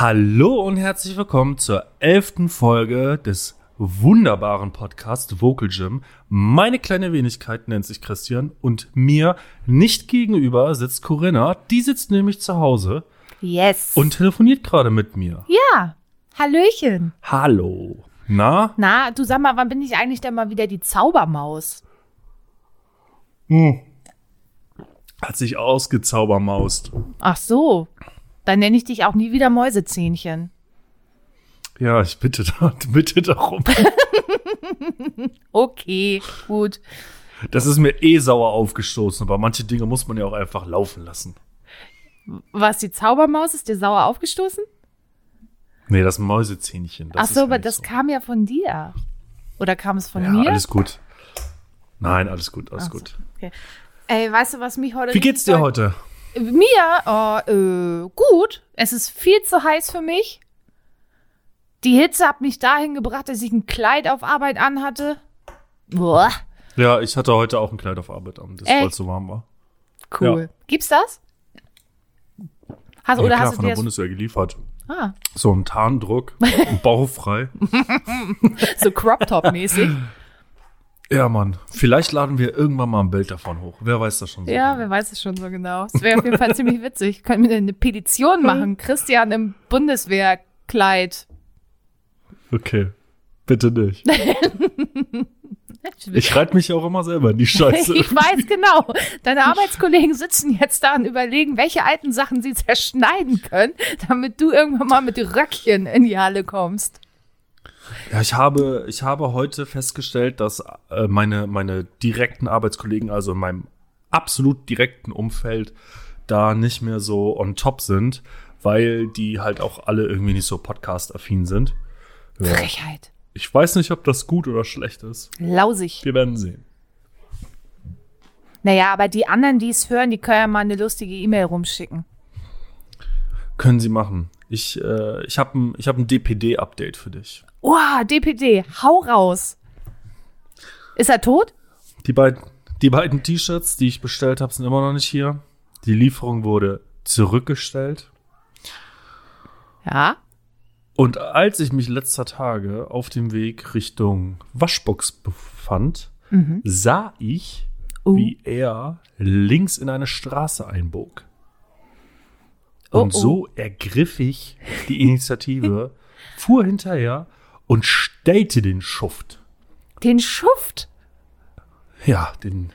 Hallo und herzlich willkommen zur elften Folge des wunderbaren Podcasts Vocal Gym. Meine kleine Wenigkeit nennt sich Christian und mir nicht gegenüber sitzt Corinna. Die sitzt nämlich zu Hause Yes. und telefoniert gerade mit mir. ja, Hallöchen. Hallo. Na? Na, du sag mal, wann bin ich eigentlich denn mal wieder die Zaubermaus? Hat sich ausgezaubermaust. Ach so. Dann nenne ich dich auch nie wieder Mäusezähnchen. Ja, ich bitte, da- bitte darum. Okay, gut. Das ist mir eh sauer aufgestoßen, aber manche Dinge muss man ja auch einfach laufen lassen. Was, die Zaubermaus ist dir sauer aufgestoßen? Nee, das Mäusezähnchen. Das Ach so, aber das so. kam ja von dir. Oder kam es von Ja, mir? alles gut. Nein, alles gut, alles so, gut. Okay. Ey, weißt du, was mich heute. Wie geht's dir heute? Mir? Oh, äh, gut. Es ist viel zu heiß für mich. Die Hitze hat mich dahin gebracht, dass ich ein Kleid auf Arbeit anhatte. Boah. Ja, ich hatte heute auch ein Kleid auf Arbeit an, das weil es so warm war. Cool. Ja. Gibt's das? Hast, Ja, oder klar, hast du von der? Bundeswehr geliefert. Ah, So ein Tarndruck, bauchfrei. so Crop Top mäßig. Ja, Mann. Vielleicht laden wir irgendwann mal ein Bild davon hoch. Wer weiß das schon so. ja, wer weiß es schon so genau. Es wäre auf jeden Fall ziemlich witzig. Könnten wir eine Petition machen. Christian im Bundeswehrkleid. Okay. Bitte nicht. Ich reite mich auch immer selber in die Scheiße. Ich weiß genau. Deine Arbeitskollegen sitzen jetzt da und überlegen, welche alten Sachen sie zerschneiden können, damit du irgendwann mal mit Röckchen in die Halle kommst. Ja, ich habe, ich habe heute festgestellt, dass äh, meine, meine direkten Arbeitskollegen, also in meinem absolut direkten Umfeld, da nicht mehr so on top sind, weil die halt auch alle irgendwie nicht so podcast-affin sind. Ja. Frechheit. Ich weiß nicht, ob das gut oder schlecht ist. Lausig. Wir werden sehen. Naja, aber die anderen, die es hören, die können ja mal eine lustige E-Mail rumschicken. Können Sie machen. Ich, äh, ich habe ein, ich hab ein DPD-Update für dich. Uah, DPD, hau raus. Ist er tot? Die beiden, die beiden T-Shirts, die ich bestellt habe, sind immer noch nicht hier. Die Lieferung wurde zurückgestellt. Ja. Und als ich mich letzter Tage auf dem Weg Richtung Waschbox befand, sah ich, Uh. wie er links in eine Straße einbog. Oh, Und oh. so ergriff ich die Initiative, fuhr hinterher und stellte den Schuft. Den Schuft. Ja, den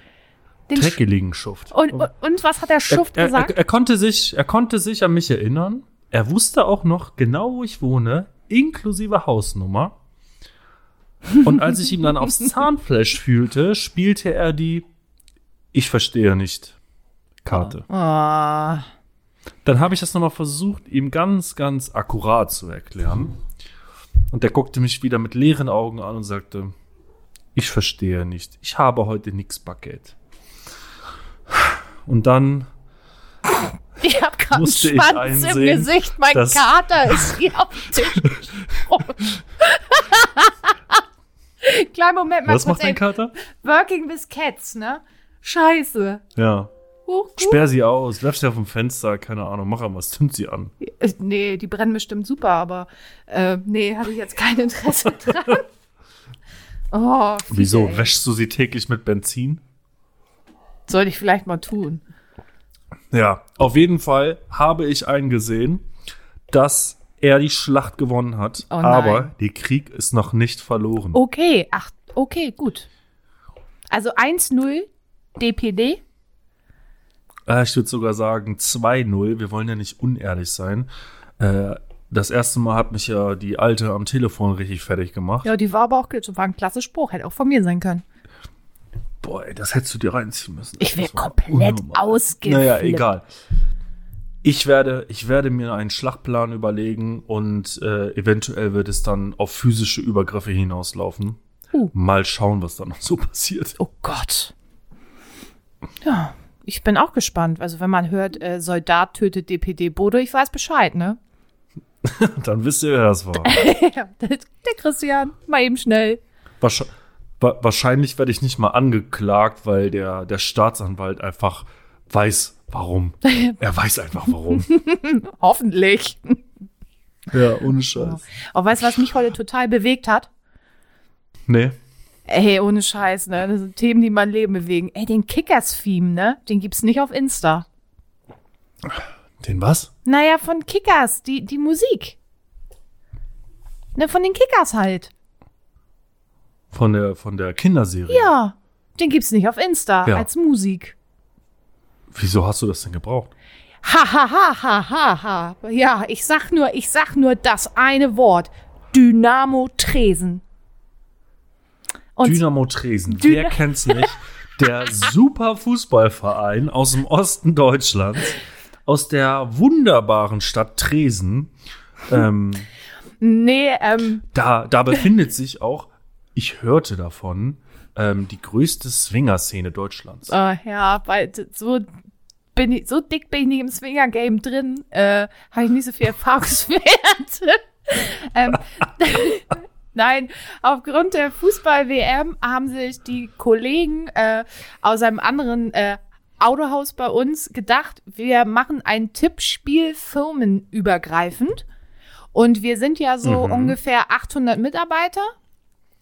Den dreckeligen Schuft. und, und, und was hat der Schuft er, er, gesagt? Er, er, konnte sich, er konnte sich an mich erinnern. Er wusste auch noch genau, wo ich wohne, inklusive Hausnummer. Und als ich ihm dann aufs Zahnfleisch fühlte, spielte er die Ich verstehe nicht Karte. Ah. Dann habe ich das nochmal versucht, ihm ganz, ganz akkurat zu erklären. Und er guckte mich wieder mit leeren Augen an und sagte, ich verstehe nicht. Ich habe heute nix Baguette. Und dann Ich habe gerade einen Schwanz im Gesicht. Mein Kater ist hier auf dem Tisch. Kleinen Moment mal Was kurz. macht dein. Kater? Working with Cats, ne? Scheiße. Ja. Huch. Sperr sie aus, werf sie auf dem Fenster, keine Ahnung, mach was, zünd sie an. Nee, die brennen bestimmt super, aber äh, nee, hatte ich jetzt kein Interesse dran. Oh, Wieso? ey. Wäschst du sie täglich mit Benzin? Sollte ich vielleicht mal tun. Ja, auf jeden Fall habe ich eingesehen, dass er die Schlacht gewonnen hat, Oh aber der Krieg ist noch nicht verloren. Okay, ach, okay, gut. Also 1-0 DPD. Äh, ich würde sogar sagen 2-0. Wir wollen ja nicht unehrlich sein. Äh, das erste Mal hat mich ja die Alte am Telefon richtig fertig gemacht. Ja, die war aber auch, das war ein klasse Spruch, hätte auch von mir sein können. Boah, ey, das hättest du dir reinziehen müssen. Ich wäre komplett ausgeflippt. Naja, egal. Ich werde, ich werde mir einen Schlachtplan überlegen und äh, eventuell wird es dann auf physische Übergriffe hinauslaufen. Uh. Mal schauen, was da noch so passiert. Oh Gott. Ja, ich bin auch gespannt. Also wenn man hört, äh, Soldat tötet DPD Bodo, ich weiß Bescheid, ne? Dann wisst ihr, wer das war. der der Christian, mal eben schnell. Wahrsch- wa wahrscheinlich werde ich nicht mal angeklagt, weil der, der Staatsanwalt einfach weiß, warum. er weiß einfach warum. Hoffentlich. Ja, ohne Scheiß. Oh, weißt du, was mich heute total bewegt hat? Nee. Ey, ohne Scheiß, ne? Das sind Themen, die mein Leben bewegen. Ey, den Kickers-Theme, ne? Den gibt's nicht auf Insta. Den was? Naja, von Kickers, die, die Musik. Ne, von den Kickers halt. Von der, von der Kinderserie. Ja, den gibt's nicht auf Insta Ja. als Musik. Wieso hast du das denn gebraucht? Ha, ha, ha, ha, ha, ha. Ja, ich sag nur, ich sag nur das eine Wort. Dynamo Tresen. Und Dynamo Tresen. Dyna- Wer kennt's nicht? Der super Fußballverein aus dem Osten Deutschlands, aus der wunderbaren Stadt Tresen. Ähm, nee, ähm, da, da befindet sich auch, ich hörte davon, ähm, die größte Swinger-Szene Deutschlands. äh, ja, weil so bin ich, so dick bin ich nicht im Swinger-Game drin, äh, habe ich nicht so viel Erfahrungswerte. ähm, Nein, aufgrund der Fußball-WM haben sich die Kollegen äh, aus einem anderen äh, Autohaus bei uns gedacht, wir machen ein Tippspiel firmenübergreifend. Und wir sind ja so Mhm. ungefähr 800 Mitarbeiter.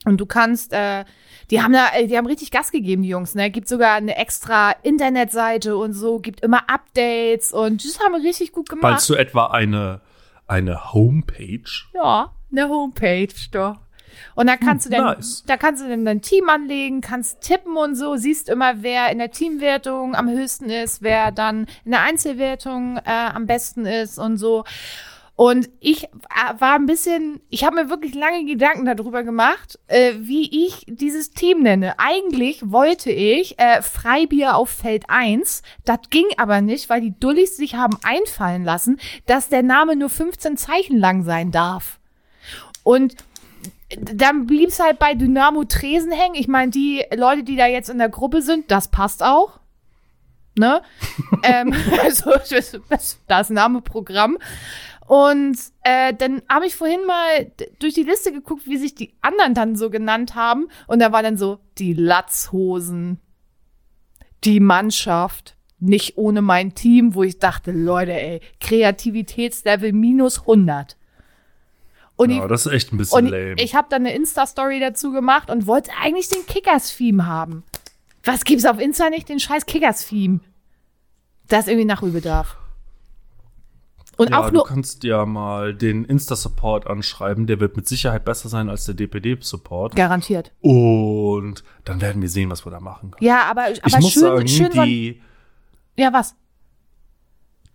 Und du kannst, äh, die haben da, äh, die haben richtig Gas gegeben, die Jungs, ne? Gibt sogar eine extra Internetseite und so, gibt immer Updates und das haben wir richtig gut gemacht. Meinst du etwa eine, eine Homepage? Ja, eine Homepage, doch. Und da kannst du dann, nice. da kannst du dann dein Team anlegen, kannst tippen und so, siehst immer, wer in der Teamwertung am höchsten ist, wer dann in der Einzelwertung äh, am besten ist und so. Und ich äh, war ein bisschen, ich habe mir wirklich lange Gedanken darüber gemacht, äh, wie ich dieses Team nenne. Eigentlich wollte ich äh, Freibier auf Feld 1. Das ging aber nicht, weil die Dullis sich haben einfallen lassen, dass der Name nur 15 Zeichen lang sein darf. Und dann blieb es halt bei Dynamo Tresen hängen. Ich meine, die Leute, die da jetzt in der Gruppe sind, das passt auch. Ne? ähm, also, das, Name-Programm. Und äh, dann habe ich vorhin mal durch die Liste geguckt, wie sich die anderen dann so genannt haben. Und da war dann so die Latzhosen, die Mannschaft, nicht ohne mein Team, wo ich dachte, Leute, ey, Kreativitätslevel minus 100. Und Ja, ich, das ist echt ein bisschen lame. ich habe dann eine Insta-Story dazu gemacht und wollte eigentlich den Kickers-Theme haben. Was gibt's auf Insta nicht? Den scheiß Kickers-Theme. Das ist irgendwie Nachholbedarf. Und ja, auch du nur. kannst ja mal den Insta-Support anschreiben. Der wird mit Sicherheit besser sein als der DPD-Support. Garantiert. Und dann werden wir sehen, was wir da machen können. Ja, aber, aber ich muss schön, sagen, schön die, Ja, was?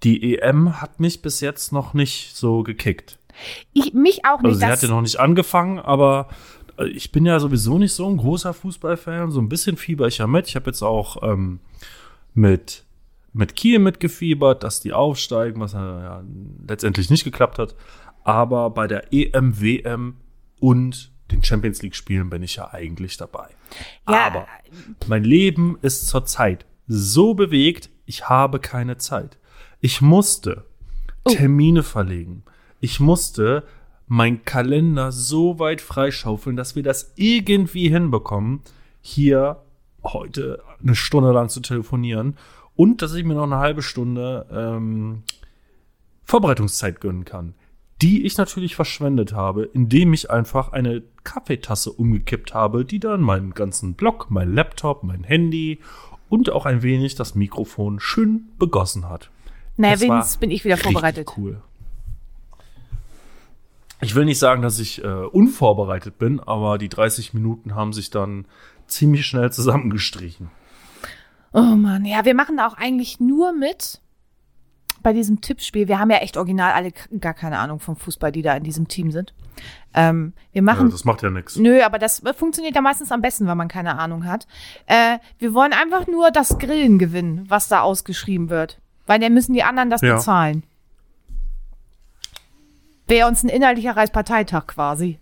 die EM hat mich bis jetzt noch nicht so gekickt. Ich, mich auch nicht. Also sie hat ja noch nicht angefangen, aber äh, ich bin ja sowieso nicht so ein großer Fußballfan. So ein bisschen fieber ich ja mit. Ich habe jetzt auch ähm, mit, mit Kiel mitgefiebert, dass die aufsteigen, was ja letztendlich nicht geklappt hat. Aber bei der EM, WM und den Champions League Spielen bin ich ja eigentlich dabei. Ja. Aber mein Leben ist zurzeit so bewegt, ich habe keine Zeit. Ich musste Oh. Termine verlegen. Ich musste meinen Kalender so weit freischaufeln, dass wir das irgendwie hinbekommen, hier heute eine Stunde lang zu telefonieren und dass ich mir noch eine halbe Stunde ähm, Vorbereitungszeit gönnen kann, die ich natürlich verschwendet habe, indem ich einfach eine Kaffeetasse umgekippt habe, die dann meinen ganzen Block, mein Laptop, mein Handy und auch ein wenig das Mikrofon schön begossen hat. naja, wenigstens bin ich wieder vorbereitet. Cool. Ich will nicht sagen, dass ich äh, unvorbereitet bin, aber die 30 Minuten haben sich dann ziemlich schnell zusammengestrichen. Oh Mann, ja, wir machen da auch eigentlich nur mit bei diesem Tippspiel. Wir haben ja echt original alle gar keine Ahnung vom Fußball, die da in diesem Team sind. Ähm, wir Ja, machen. das macht ja nichts. Nö, aber das funktioniert ja meistens am besten, wenn man keine Ahnung hat. Äh, wir wollen einfach nur das Grillen gewinnen, was da ausgeschrieben wird. Weil dann müssen die anderen das Ja. bezahlen. Wäre uns ein inhaltlicher Reichsparteitag quasi.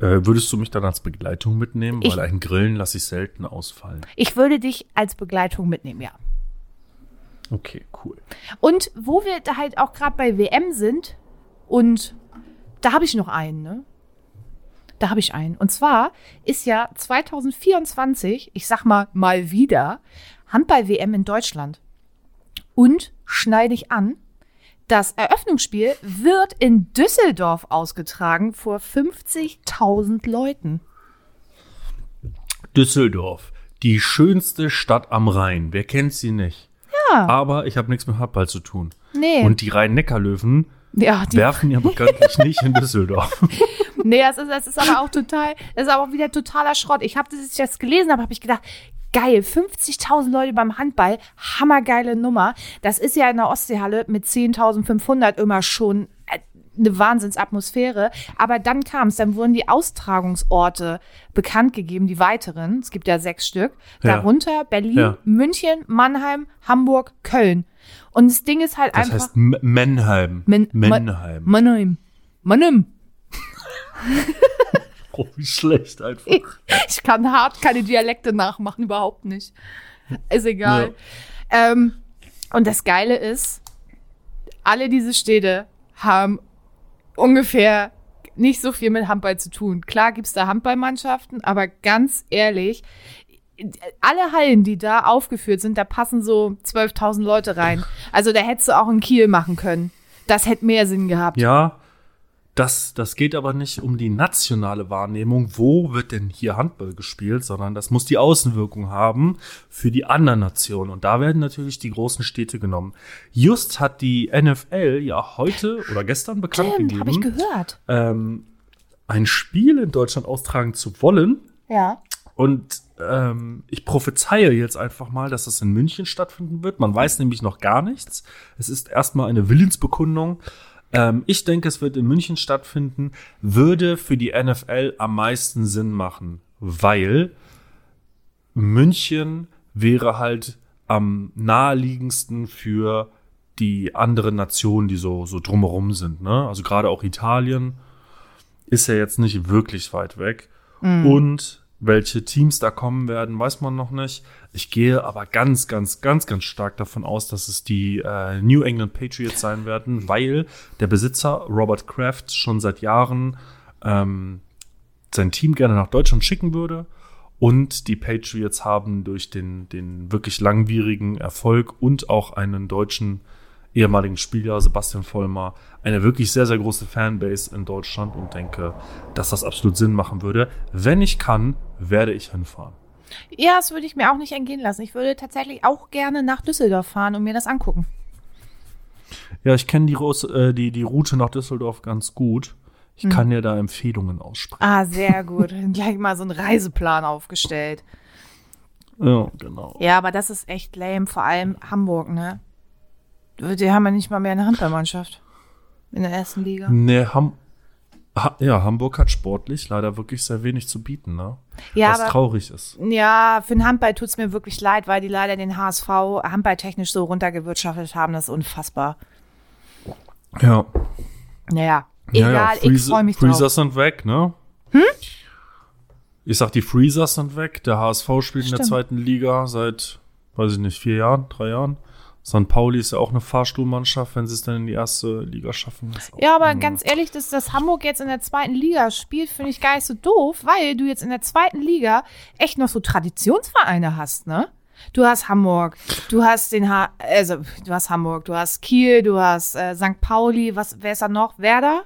Äh, würdest du mich dann als Begleitung mitnehmen? Ich- Weil ein Grillen lasse ich selten ausfallen. Ich würde dich als Begleitung mitnehmen, ja. Okay, cool. Und wo wir da halt auch gerade bei WM sind, und da habe ich noch einen, ne? Da habe ich einen. Und zwar ist ja 2024, ich sag mal mal wieder, Handball-WM in Deutschland. Und schneide ich an, Das Eröffnungsspiel wird in Düsseldorf ausgetragen vor 50.000 Leuten. Düsseldorf, die schönste Stadt am Rhein. Wer kennt sie nicht? Ja. Aber ich habe nichts mit Handball zu tun. Nee. Und die Rhein-Neckar-Löwen ja, werfen ja bekanntlich nicht in Düsseldorf. nee, das ist, das ist aber auch total, das ist aber auch wieder totaler Schrott. Ich habe das, ich das gelesen habe, habe ich gedacht, geil, 50.000 Leute beim Handball, hammergeile Nummer. Das ist ja in der Ostseehalle mit 10.500 immer schon äh, eine Wahnsinnsatmosphäre. Aber dann kam es, dann wurden die Austragungsorte bekannt gegeben, die weiteren. Es gibt ja sechs Stück. Ja. Darunter Berlin, Ja. München, Mannheim, Hamburg, Köln. Und das Ding ist halt Das einfach. heißt M Menheim. Men- Menheim. Mannheim. Mannheim. Oh, wie schlecht einfach. Ich kann hart keine Dialekte nachmachen, überhaupt nicht. Ist egal. Ähm, und das Geile ist, alle diese Städte haben ungefähr nicht so viel mit Handball zu tun. Klar gibt's da Handballmannschaften, aber ganz ehrlich, alle Hallen, die da aufgeführt sind, da passen so 12.000 Leute rein. Also da hättest du auch in Kiel machen können. Das hätte mehr Sinn gehabt. Ja, das, das geht aber nicht um die nationale Wahrnehmung, wo wird denn hier Handball gespielt, sondern das muss die Außenwirkung haben für die anderen Nationen. Und da werden natürlich die großen Städte genommen. Just hat die NFL ja heute oder gestern bekannt Stimmt, habe ich gegeben, gehört. ähm, ein Spiel in Deutschland austragen zu wollen. Ja. Und ähm, ich prophezeie jetzt einfach mal, dass das in München stattfinden wird. Man weiß nämlich noch gar nichts. Es ist erstmal eine Willensbekundung. Ähm, ich denke, es wird in München stattfinden. Würde für die NFL am meisten Sinn machen, weil München wäre halt am naheliegendsten für die anderen Nationen, die so, so drumherum sind. Ne? Also gerade auch Italien ist ja jetzt nicht wirklich weit weg. Und welche Teams da kommen werden, weiß man noch nicht. Ich gehe aber ganz, ganz, ganz, ganz stark davon aus, dass es die äh, New England Patriots sein werden, weil der Besitzer Robert Kraft schon seit Jahren ähm, sein Team gerne nach Deutschland schicken würde. Und die Patriots haben durch den, den wirklich langwierigen Erfolg und auch einen deutschen ehemaligen Spieler, Sebastian Vollmer, eine wirklich sehr, sehr große Fanbase in Deutschland und denke, dass das absolut Sinn machen würde. Wenn ich kann, werde ich hinfahren. Ja, das würde ich mir auch nicht entgehen lassen. Ich würde tatsächlich auch gerne nach Düsseldorf fahren und mir das angucken. Ja, ich kenne die, äh, die, die Route nach Düsseldorf ganz gut. Ich kann dir da Empfehlungen aussprechen. Ah, sehr gut. Gleich mal so einen Reiseplan aufgestellt. Ja, genau. Ja, aber das ist echt lame. Vor allem Hamburg, ne? Die haben ja nicht mal mehr eine Handballmannschaft. In der ersten Liga. Nee, Ham ha ja, Hamburg hat sportlich leider wirklich sehr wenig zu bieten, ne? Ja, Was aber traurig ist. ja, für den Handball tut's mir wirklich leid, weil die leider den HSV handballtechnisch so runtergewirtschaftet haben. Das ist unfassbar. Ja. Naja, Ja, egal, ja, ich Freezer- freue mich Freezers drauf. sind weg, ne? Hm? Ich sag, die Freezers sind weg. Der HSV spielt in der Stimmt. zweiten Liga seit, weiß ich nicht, vier Jahren, drei Jahren. St. Pauli ist ja auch eine Fahrstuhlmannschaft, wenn sie es dann in die erste Liga schaffen. Ja, aber ganz ehrlich, dass das Hamburg jetzt in der zweiten Liga spielt, finde ich gar nicht so doof, weil du jetzt in der zweiten Liga echt noch so Traditionsvereine hast, ne? Du hast Hamburg, du hast den ha also du hast Hamburg, du hast Kiel, du hast äh, St. Pauli, was wer ist da noch? Werder?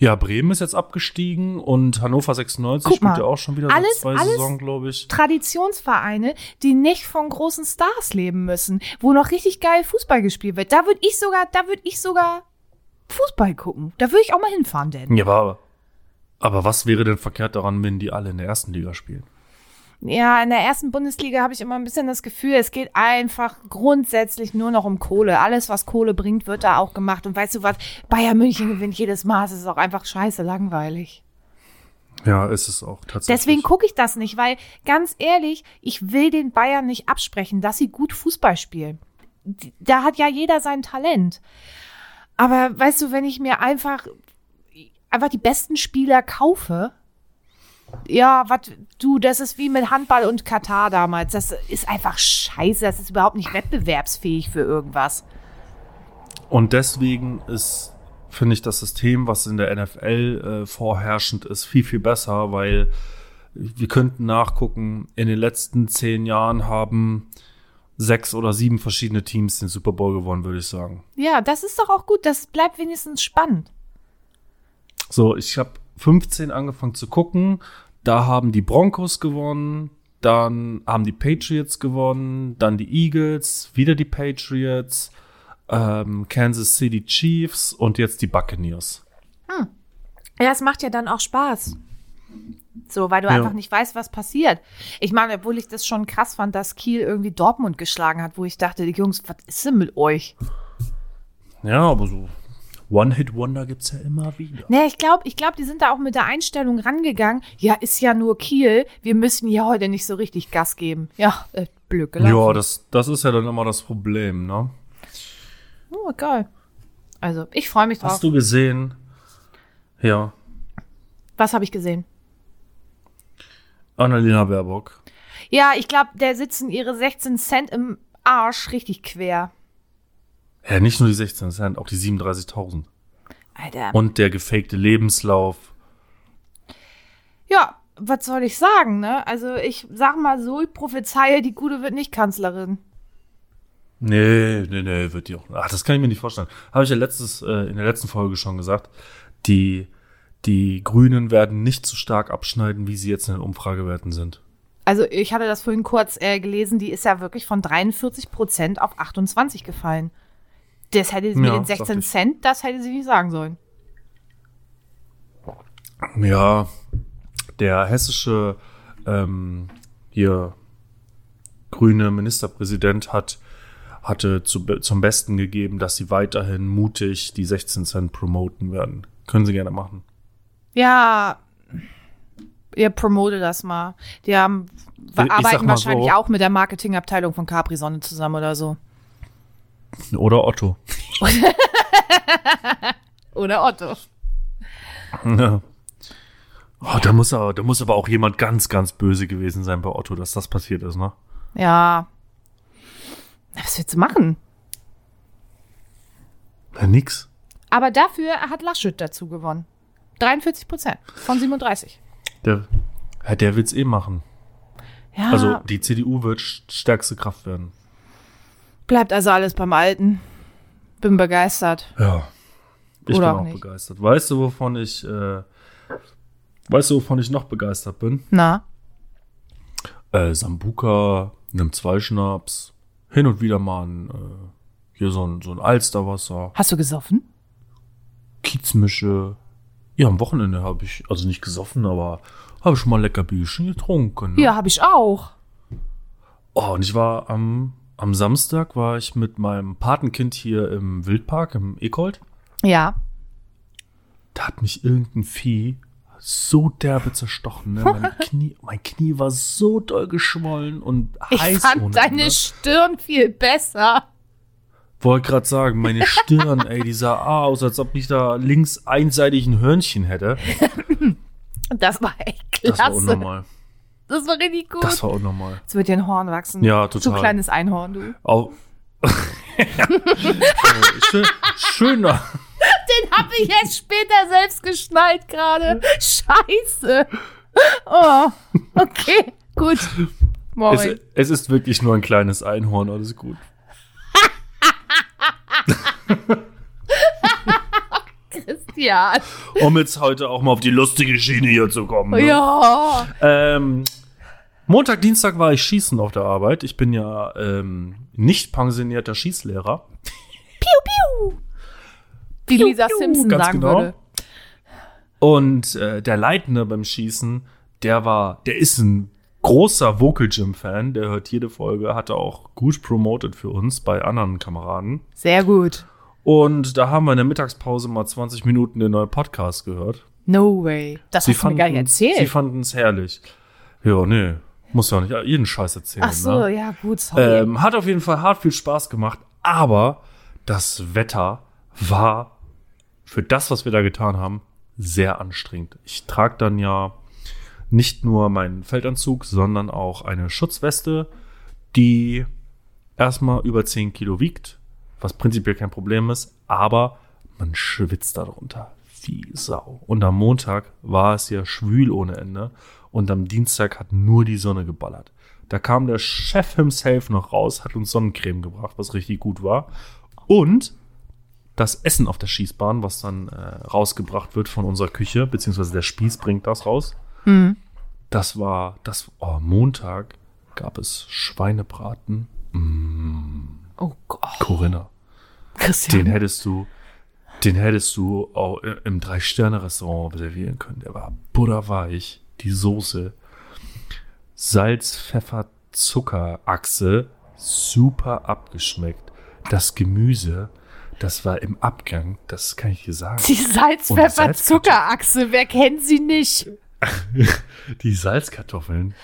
Ja, Bremen ist jetzt abgestiegen und Hannover 96 Guck spielt mal, ja auch schon wieder alles- zwei alles- Saison, glaube ich. Traditionsvereine, die nicht von großen Stars leben müssen, wo noch richtig geil Fußball gespielt wird. Da würde ich sogar, da würde ich sogar Fußball gucken. Da würde ich auch mal hinfahren, denn. Ja, aber, aber was wäre denn verkehrt daran, wenn die alle in der ersten Liga spielen? Ja, in der ersten Bundesliga habe ich immer ein bisschen das Gefühl, es geht einfach grundsätzlich nur noch um Kohle. Alles, was Kohle bringt, wird da auch gemacht. Und weißt du was? Bayern München gewinnt jedes Mal. Es ist auch einfach scheiße langweilig. Ja, ist es auch tatsächlich. Deswegen gucke ich das nicht, weil ganz ehrlich, ich will den Bayern nicht absprechen, dass sie gut Fußball spielen. Da hat ja jeder sein Talent. Aber weißt du, wenn ich mir einfach, einfach die besten Spieler kaufe, ja, was du, das ist wie mit Handball und Katar damals. Das ist einfach scheiße. Das ist überhaupt nicht wettbewerbsfähig für irgendwas. Und deswegen ist, finde ich, das System, was in der NFL äh, vorherrschend ist, viel, viel besser, weil wir könnten nachgucken, in den letzten zehn Jahren haben sechs oder sieben verschiedene Teams den Super Bowl gewonnen, würde ich sagen. Ja, das ist doch auch gut. Das bleibt wenigstens spannend. So, ich habe 15 angefangen zu gucken. Da haben die Broncos gewonnen, dann haben die Patriots gewonnen, dann die Eagles, wieder die Patriots, ähm, Kansas City Chiefs und jetzt die Buccaneers. Ja, es macht ja dann auch Spaß. So, weil du Ja. einfach nicht weißt, was passiert. Ich meine, obwohl ich das schon krass fand, dass Kiel irgendwie Dortmund geschlagen hat, wo ich dachte, die Jungs, was ist denn mit euch? Ja, aber so One-Hit-Wonder gibt's ja immer wieder. Nee, ich glaube, ich glaub, die sind da auch mit der Einstellung rangegangen. Ja, ist ja nur Kiel. Wir müssen hier heute nicht so richtig Gas geben. Ja, äh, blöd gelaufen. Ja, das, das ist ja dann immer das Problem, ne? Oh, geil. Also, ich freue mich drauf. Hast du gesehen? Ja, Was habe ich gesehen? Annalena Baerbock. Ja, ich glaube, der sitzen ihre 16 Cent im Arsch richtig quer. Ja, nicht nur die 16 Cent, auch die 37.000. Alter. Und der gefakte Lebenslauf. Ja, was soll ich sagen, ne? Also ich sag mal so, ich prophezeie, die Gute wird nicht Kanzlerin. Nee, nee, nee, wird die auch. Ach, das kann ich mir nicht vorstellen. Habe ich ja letztes, äh, in der letzten Folge schon gesagt. Die, die Grünen werden nicht so stark abschneiden, wie sie jetzt in den Umfragewerten sind. Also ich hatte das vorhin kurz äh, gelesen, die ist ja wirklich von 43 Prozent auf 28 gefallen. Das hätte sie mit Ja, den 16 dachte ich. Cent, das hätte sie nicht sagen sollen. Ja, der hessische ähm, hier grüne Ministerpräsident hat hatte zu, zum Besten gegeben, dass sie weiterhin mutig die 16 Cent promoten werden. Können sie gerne machen. Ja, ihr promote das mal. Die haben, Ich arbeiten wahrscheinlich so. auch mit der Marketingabteilung von Capri Sonne zusammen oder so. Oder Otto. Oder Otto. Ja. Oh, da muss aber, da muss aber auch jemand ganz, ganz böse gewesen sein bei Otto, dass das passiert ist, ne? Ja. Was willst du machen? Ja, nix. Aber dafür hat Laschet dazu gewonnen. 43 Prozent von 37. Der, der will's eh machen. Ja, Also die CDU wird st- stärkste Kraft werden. Bleibt also alles beim Alten. Bin begeistert. Ja. Ich Oder bin auch nicht. begeistert. Weißt du, wovon ich, äh, weißt du, wovon ich noch begeistert bin? Na? Äh, Sambuka, einem Zweischnaps, hin und wieder mal ein, äh, hier so ein, so ein Alsterwasser, Hast du gesoffen? Kiezmische. Ja, am Wochenende habe ich, also nicht gesoffen, aber habe schon mal lecker Bierchen getrunken. Ne? Ja, habe ich auch. Oh, und ich war am, am Samstag war ich mit meinem Patenkind hier im Wildpark, im Ekold. Ja. Da hat mich irgendein Vieh so derbe zerstochen. Ne? Mein, Knie, mein Knie war so doll geschwollen und Ich heiß fand ohne deine Ende. Stirn viel besser. Wollte gerade sagen, meine Stirn, ey, die sah aus, als ob ich da links einseitig ein Hörnchen hätte. Das war echt Das war klasse. unnormal. Das war richtig gut. Das war unnormal. Jetzt wird dir ein Horn wachsen. Ja, So total. kleines Einhorn, du. Auch. Schön, schöner. Den habe ich jetzt später selbst geschnallt gerade. Scheiße. Oh, okay, gut. Es, Moin. es ist wirklich nur ein kleines Einhorn, alles gut. Christian. Um jetzt heute auch mal auf die lustige Schiene hier zu kommen. Ne? Ja. Ähm, Montag, Dienstag war ich schießen auf der Arbeit. Ich bin ja ähm, nicht pensionierter Schießlehrer. Piu, piu. Wie Lisa piu, Simpson ganz sagen genau. würde. Und äh, der Leitende beim Schießen, der war, der ist ein großer Vocal Gym Fan. Der hört jede Folge, hat er auch gut promoted für uns bei anderen Kameraden. Sehr gut. Und da haben wir in der Mittagspause mal 20 Minuten den neuen Podcast gehört. No way. Das Sie hast du mir gar nicht Sie erzählt. fanden es herrlich. Ja, nee, muss ja nicht jeden Scheiß erzählen. Ach so, ne? ja, gut, sorry. Ähm, hat auf jeden Fall hart viel Spaß gemacht, aber das Wetter war für das, was wir da getan haben, sehr anstrengend. Ich trage dann ja nicht nur meinen Feldanzug, sondern auch eine Schutzweste, die erstmal über 10 Kilo wiegt, was prinzipiell kein Problem ist, aber man schwitzt darunter wie Sau. Und am Montag war es ja schwül ohne Ende und am Dienstag hat nur die Sonne geballert. Da kam der Chef himself noch raus, hat uns Sonnencreme gebracht, was richtig gut war. Und das Essen auf der Schießbahn, was dann äh, rausgebracht wird von unserer Küche, beziehungsweise der Spieß bringt das raus. Hm. Das war, das, oh, Montag gab es Schweinebraten. Oh Gott, Corinna, Christian. den hättest du, den hättest du auch im Drei-Sterne-Restaurant servieren können. Der war butterweich, die Soße, Salz, Pfeffer, Zuckerachse, super abgeschmeckt. Das Gemüse, das war im Abgang, das kann ich dir sagen. Die Salz-Pfeffer-Zuckerachse, wer kennt sie nicht? Die Salzkartoffeln,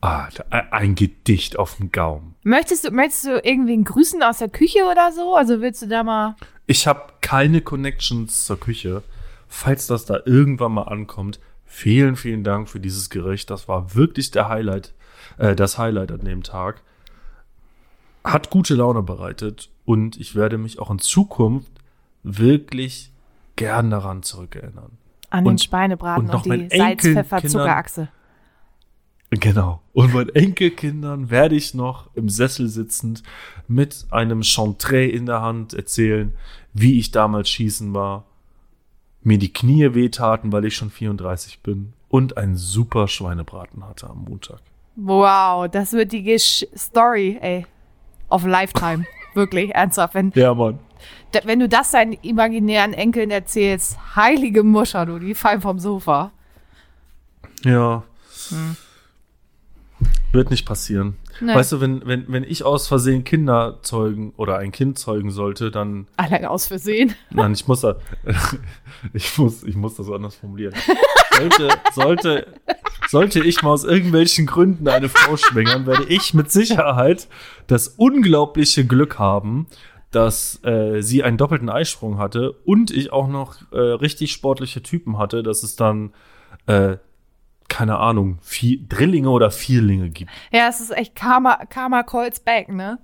ah, ein Gedicht auf dem Gaumen. Möchtest du, möchtest du irgendwen grüßen aus der Küche oder so? Also willst du da mal. Ich habe keine Connections zur Küche. Falls das da irgendwann mal ankommt, vielen, vielen Dank für dieses Gericht. Das war wirklich der Highlight, äh, das Highlight an dem Tag. Hat gute Laune bereitet und ich werde mich auch in Zukunft wirklich gern daran zurückerinnern. An den Und- Schweinebraten und und, noch die meinen Enkelkindern- Salz-Pfeffer-Zuckerachse. Genau. Und meinen Enkelkindern werde ich noch im Sessel sitzend mit einem Chantre in der Hand erzählen, wie ich damals schießen war, mir die Knie wehtaten, weil ich schon 34 bin und einen super Schweinebraten hatte am Montag. Wow, das wird die Gesch Story, ey. Of Lifetime. Wirklich, ernsthaft. Wenn, Ja, Mann. wenn du das deinen imaginären Enkeln erzählst, heilige Muscher, du, die fallen vom Sofa. Ja. Wird nicht passieren. Nee. Weißt du, wenn, wenn, wenn ich aus Versehen Kinder zeugen oder ein Kind zeugen sollte, dann Allein aus Versehen. Nein, ich muss da, ich muss, ich muss das anders formulieren. Sollte, sollte, sollte ich mal aus irgendwelchen Gründen eine Frau schwängern, werde ich mit Sicherheit das unglaubliche Glück haben, dass äh, sie einen doppelten Eisprung hatte und ich auch noch äh, richtig sportliche Typen hatte, dass es dann äh, keine Ahnung, vier, Drillinge oder Vierlinge gibt. Ja, es ist echt Karma, Karma calls back, ne?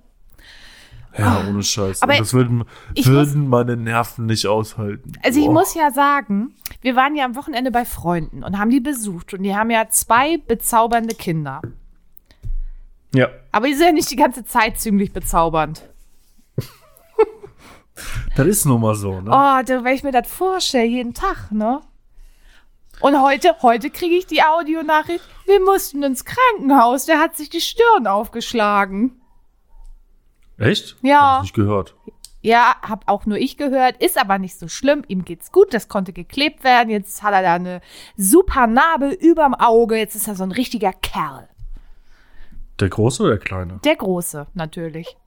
Ja, ohne Scheiß. Aber und das würden, würden meine Nerven nicht aushalten. Also ich muss ja sagen, wir waren ja am Wochenende bei Freunden und haben die besucht und die haben ja zwei bezaubernde Kinder. Ja. Aber die sind ja nicht die ganze Zeit ziemlich bezaubernd. Das ist nun mal so, ne? Oh, da, wenn ich mir das vorstelle, jeden Tag, ne? Und heute, heute kriege ich die Audionachricht, wir mussten ins Krankenhaus, der hat sich die Stirn aufgeschlagen. Echt? Ja. Hab ich nicht gehört. Ja, hab auch nur ich gehört, ist aber nicht so schlimm, ihm geht's gut, das konnte geklebt werden, jetzt hat er da eine super Narbe überm Auge, jetzt ist er so ein richtiger Kerl. Der Große oder der Kleine? Der Große, natürlich.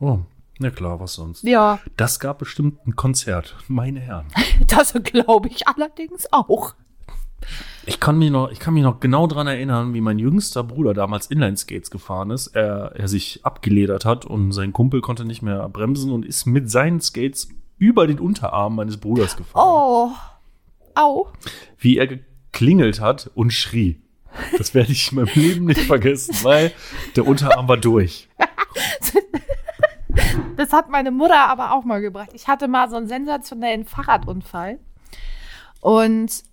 Oh, na klar, was sonst. Ja, Das gab bestimmt ein Konzert, meine Herren. das glaube ich allerdings auch. Ich kann mich noch, ich kann mich noch genau dran erinnern, wie mein jüngster Bruder damals Inline-Skates gefahren ist. Er, er sich abgeledert hat und sein Kumpel konnte nicht mehr bremsen und ist mit seinen Skates über den Unterarm meines Bruders gefahren. Oh, au. Wie er geklingelt hat und schrie. Das werde ich in meinem Leben nicht vergessen, weil der Unterarm war durch. Das hat meine Mutter aber auch mal gebracht. Ich hatte mal so einen sensationellen Fahrradunfall und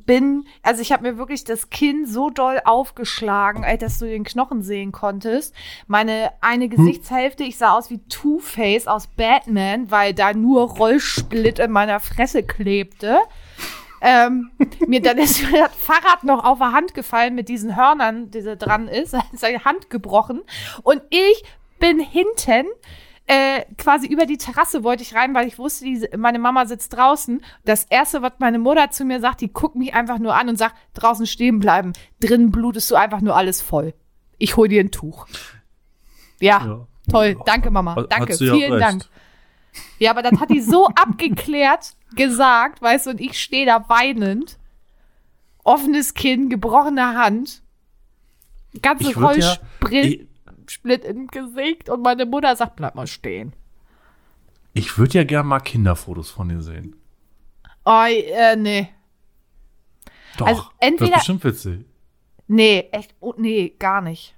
bin, also ich habe mir wirklich das Kinn so doll aufgeschlagen, ey, dass du den Knochen sehen konntest. Meine eine Gesichtshälfte, ich sah aus wie Two-Face aus Batman, weil da nur Rollsplit in meiner Fresse klebte. Ähm, mir dann ist mir das Fahrrad noch auf der Hand gefallen mit diesen Hörnern, die da dran ist, seine Hand gebrochen und ich bin hinten äh, quasi über die Terrasse wollte ich rein, weil ich wusste, die, meine Mama sitzt draußen. Das erste, was meine Mutter zu mir sagt, die guckt mich einfach nur an und sagt, draußen stehen bleiben. Drinnen blutest du einfach nur alles voll. Ich hol dir ein Tuch. Ja, Ja. toll. Danke, Mama. Danke. Vielen. Dank. Ja, aber das hat die so abgeklärt gesagt, weißt du, und ich stehe da weinend. Offenes Kinn, gebrochene Hand. Ganze würd ja- Rollsplit Split im Gesicht und meine Mutter sagt, bleib mal stehen. Ich würde ja gern mal Kinderfotos von dir sehen. Oh, äh, nee. Doch, Also entweder- das ist bestimmt witzig. Nee, echt, oh, nee, gar nicht.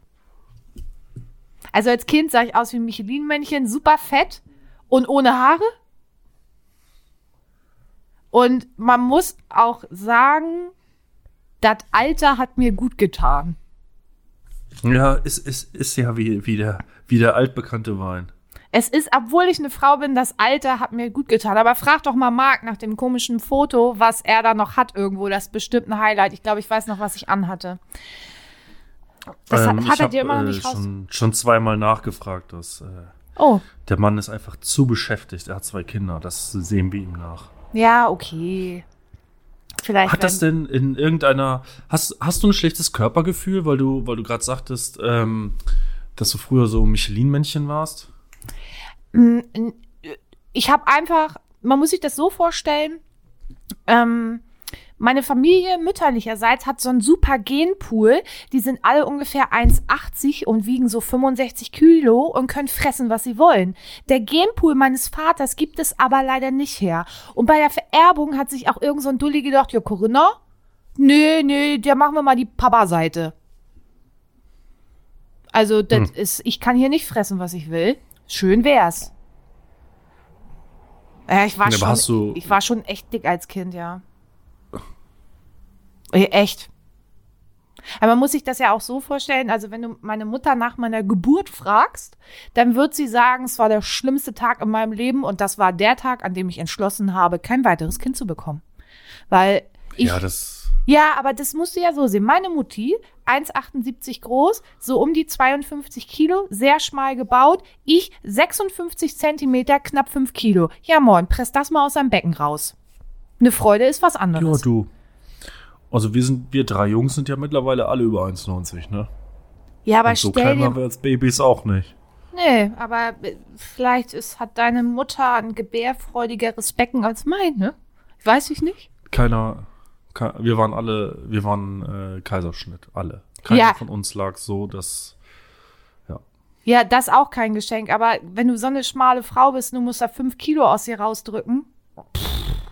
Also als Kind sah ich aus wie ein Michelin-Männchen, super fett und ohne Haare. Und man muss auch sagen, das Alter hat mir gut getan. Ja, ist, ist, ist ja wie, wie, der, wie der altbekannte Wein. Es ist, obwohl ich eine Frau bin, das Alter hat mir gut getan. Aber frag doch mal Marc nach dem komischen Foto, was er da noch hat irgendwo. Das ist bestimmt ein Highlight. Ich glaube, ich weiß noch, was ich anhatte. Das Ähm, hat, hat er dir immer noch äh, nicht raus. schon, schon zweimal nachgefragt. Dass, äh, Oh, der Mann ist einfach zu beschäftigt. Er hat zwei Kinder. Das sehen wir ihm nach. ja, okay. Vielleicht. Hat das denn in irgendeiner. Hast, hast du ein schlechtes Körpergefühl, weil du, weil du gerade sagtest, ähm, dass du früher so Michelin-Männchen warst? ich habe einfach, man muss sich das so vorstellen, ähm, meine Familie mütterlicherseits hat so einen super Genpool. Die sind alle ungefähr 1,80 und wiegen so 65 Kilo und können fressen, was sie wollen. Der Genpool meines Vaters gibt es aber leider nicht her. Und bei der Vererbung hat sich auch irgend so ein Dulli gedacht, ja, Corinna, nee, nee, der machen wir mal die Papa-Seite. Also, das ist, ich kann hier nicht fressen, was ich will. Schön wär's. Ja, ich war hast schon, ich war schon echt dick als Kind, ja. Äh, Echt. Aber man muss sich das ja auch so vorstellen, also wenn du meine Mutter nach meiner Geburt fragst, dann wird sie sagen, es war der schlimmste Tag in meinem Leben und das war der Tag, an dem ich entschlossen habe, kein weiteres Kind zu bekommen. Weil ich, ja, das. ja, aber das musst du ja so sehen. Meine Mutti, 1,78 groß, so um die 52 Kilo, sehr schmal gebaut. Ich 56 Zentimeter, knapp 5 Kilo. Ja, moin, presst das mal aus seinem Becken raus. Eine Freude ist was Ja, anderes. du. Also wir sind, wir drei Jungs sind ja mittlerweile alle über 1,90, ne? Ja, aber Und so stell klein waren wir als Babys auch nicht. Nee, aber äh, vielleicht ist, hat deine Mutter ein gebärfreudigeres Becken als meine. Weiß ich nicht. Keiner, ke- wir waren alle, wir waren äh, Kaiserschnitt, alle. Keiner Ja. von uns lag so, dass, ja. Ja, das auch kein Geschenk. Aber wenn du so eine schmale Frau bist, du musst da 5 Kilo aus dir rausdrücken.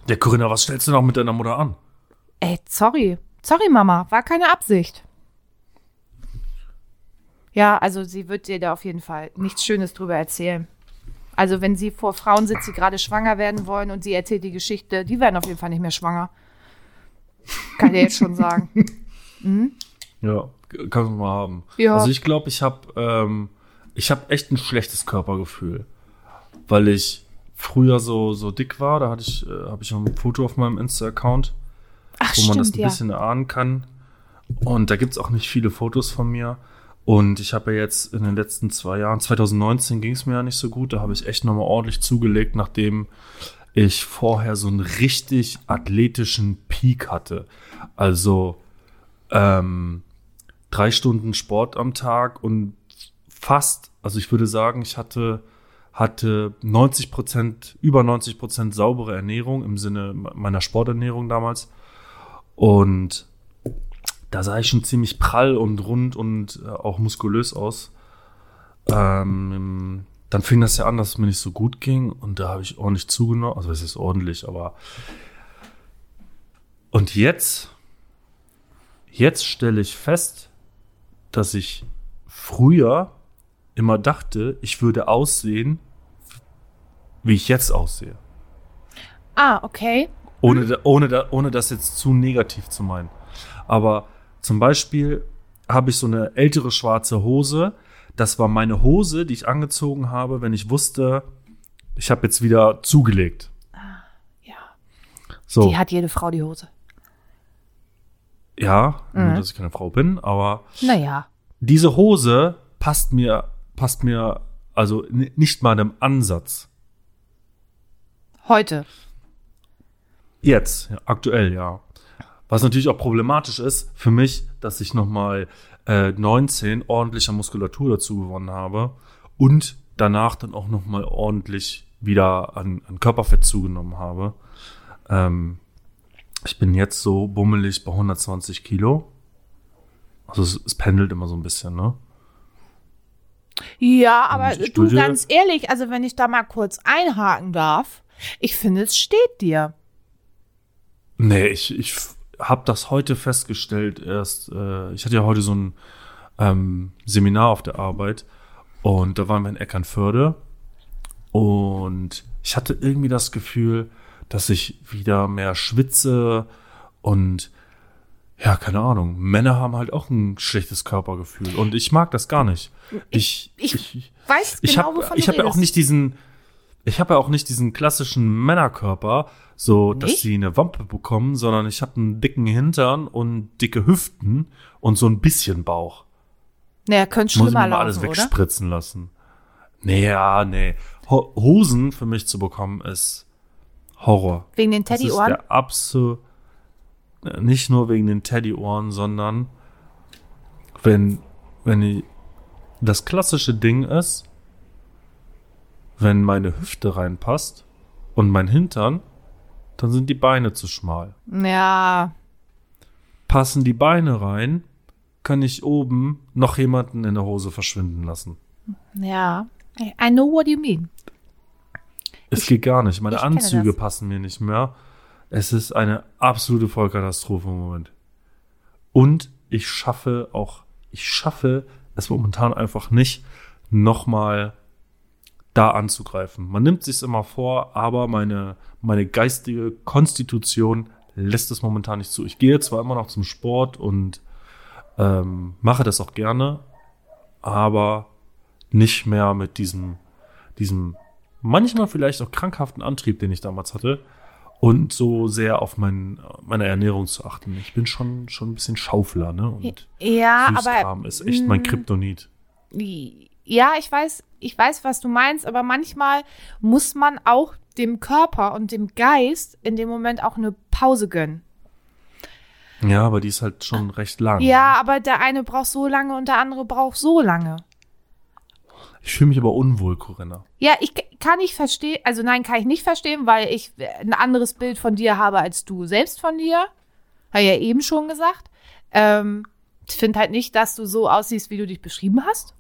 Ja, Corinna, was stellst du noch mit deiner Mutter an? Ey, sorry. Sorry, Mama. War keine Absicht. Ja, also sie wird dir da auf jeden Fall nichts Schönes drüber erzählen. Also wenn sie vor Frauen sitzt, die gerade schwanger werden wollen und sie erzählt die Geschichte, die werden auf jeden Fall nicht mehr schwanger. Kann ich dir jetzt schon sagen. Ja, k- kann man mal haben. Ja. Also ich glaube, ich habe ähm, ich habe echt ein schlechtes Körpergefühl, weil ich früher so so dick war. Da hatte ich äh, habe ich auch ein Foto auf meinem Insta-Account, Ach, wo man das stimmt, ein ja. bisschen erahnen kann. Und da gibt's auch nicht viele Fotos von mir. Und ich habe ja jetzt in den letzten zwei Jahren, 2019 ging es mir ja nicht so gut, da habe ich echt nochmal ordentlich zugelegt, nachdem ich vorher so einen richtig athletischen Peak hatte. Also ähm, drei Stunden Sport am Tag und fast, also ich würde sagen, ich hatte, hatte 90 Prozent, über 90 Prozent saubere Ernährung im Sinne meiner Sporternährung damals. Und da sah ich schon ziemlich prall und rund und äh, auch muskulös aus. Ähm, dann fing das ja an, dass es mir nicht so gut ging und da habe ich ordentlich zugenommen. Also es ist ordentlich, aber und jetzt, jetzt stelle ich fest, dass ich früher immer dachte, ich würde aussehen, wie ich jetzt aussehe. Ah, okay. Ohne, da, ohne, da, ohne das jetzt zu negativ zu meinen. Aber zum Beispiel habe ich so eine ältere schwarze Hose. Das war meine Hose, die ich angezogen habe, wenn ich wusste, ich habe jetzt wieder zugelegt. Ja. So, Die hat jede Frau die Hose. ja, nur Mhm. dass ich keine Frau bin, aber Naja. diese Hose passt mir, passt mir also nicht mal im Ansatz. Heute. Jetzt, ja, aktuell, ja. Was natürlich auch problematisch ist für mich, dass ich nochmal äh, 19 ordentlicher Muskulatur dazu gewonnen habe und danach dann auch nochmal ordentlich wieder an, an Körperfett zugenommen habe. Ähm, ich bin jetzt so bummelig bei 120 Kilo. Also es, es pendelt immer so ein bisschen, ne? Ja, aber du Studie- ganz ehrlich, also wenn ich da mal kurz einhaken darf, ich finde, es steht dir. Nee, ich, ich habe das heute festgestellt erst. Äh, ich hatte ja heute so ein ähm, Seminar auf der Arbeit und da waren wir in Eckernförde und ich hatte irgendwie das Gefühl, dass ich wieder mehr schwitze und ja, keine Ahnung. Männer haben halt auch ein schlechtes Körpergefühl und ich mag das gar nicht. Ich, Ich- ich, Weiß ich genau, habe wovon ich du hab ja auch nicht diesen, ich habe ja auch nicht diesen klassischen Männerkörper, so dass Nicht? sie eine Wampe bekommen, sondern ich habe einen dicken Hintern und dicke Hüften und so ein bisschen Bauch. Naja, könnte Muss ich schlimmer mir mal alles laufen, oder? wegspritzen lassen. Nee, ja, nee. Ho Hosen für mich zu bekommen ist Horror. Wegen den Das ist Teddyohren? der absolut, nicht nur wegen den Teddyohren, sondern wenn, wenn die, das klassische Ding ist, wenn meine Hüfte reinpasst und mein Hintern, dann sind die Beine zu schmal. Ja, Passen die Beine rein, kann ich oben noch jemanden in der Hose verschwinden lassen. ja. I know what you mean. Es geht gar nicht. Meine ich Anzüge das. passen mir nicht mehr. Es ist eine absolute Vollkatastrophe im Moment. Und ich schaffe auch, ich schaffe es momentan einfach nicht, nochmal da anzugreifen. Man nimmt sich immer vor, aber meine, meine geistige Konstitution lässt es momentan nicht zu. Ich gehe zwar immer noch zum Sport und ähm, mache das auch gerne, aber nicht mehr mit diesem, diesem manchmal vielleicht auch krankhaften Antrieb, den ich damals hatte. Und so sehr auf mein, meine Ernährung zu achten. Ich bin schon, schon ein bisschen Schaufler, ne? Und Ja, aber Süßkram ist echt mein mm, Kryptonit. ja, ich weiß, ich weiß, was du meinst, aber manchmal muss man auch dem Körper und dem Geist in dem Moment auch eine Pause gönnen. Ja, aber die ist halt schon recht lang. Ja, aber der eine braucht so lange und der andere braucht so lange. Ich fühle mich aber unwohl, Corinna. Ja, ich kann nicht verstehen, also nein, kann ich nicht verstehen, weil ich ein anderes Bild von dir habe als du selbst von dir. Habe ja eben schon gesagt. Ähm, ich finde halt nicht, dass du so aussiehst, wie du dich beschrieben hast.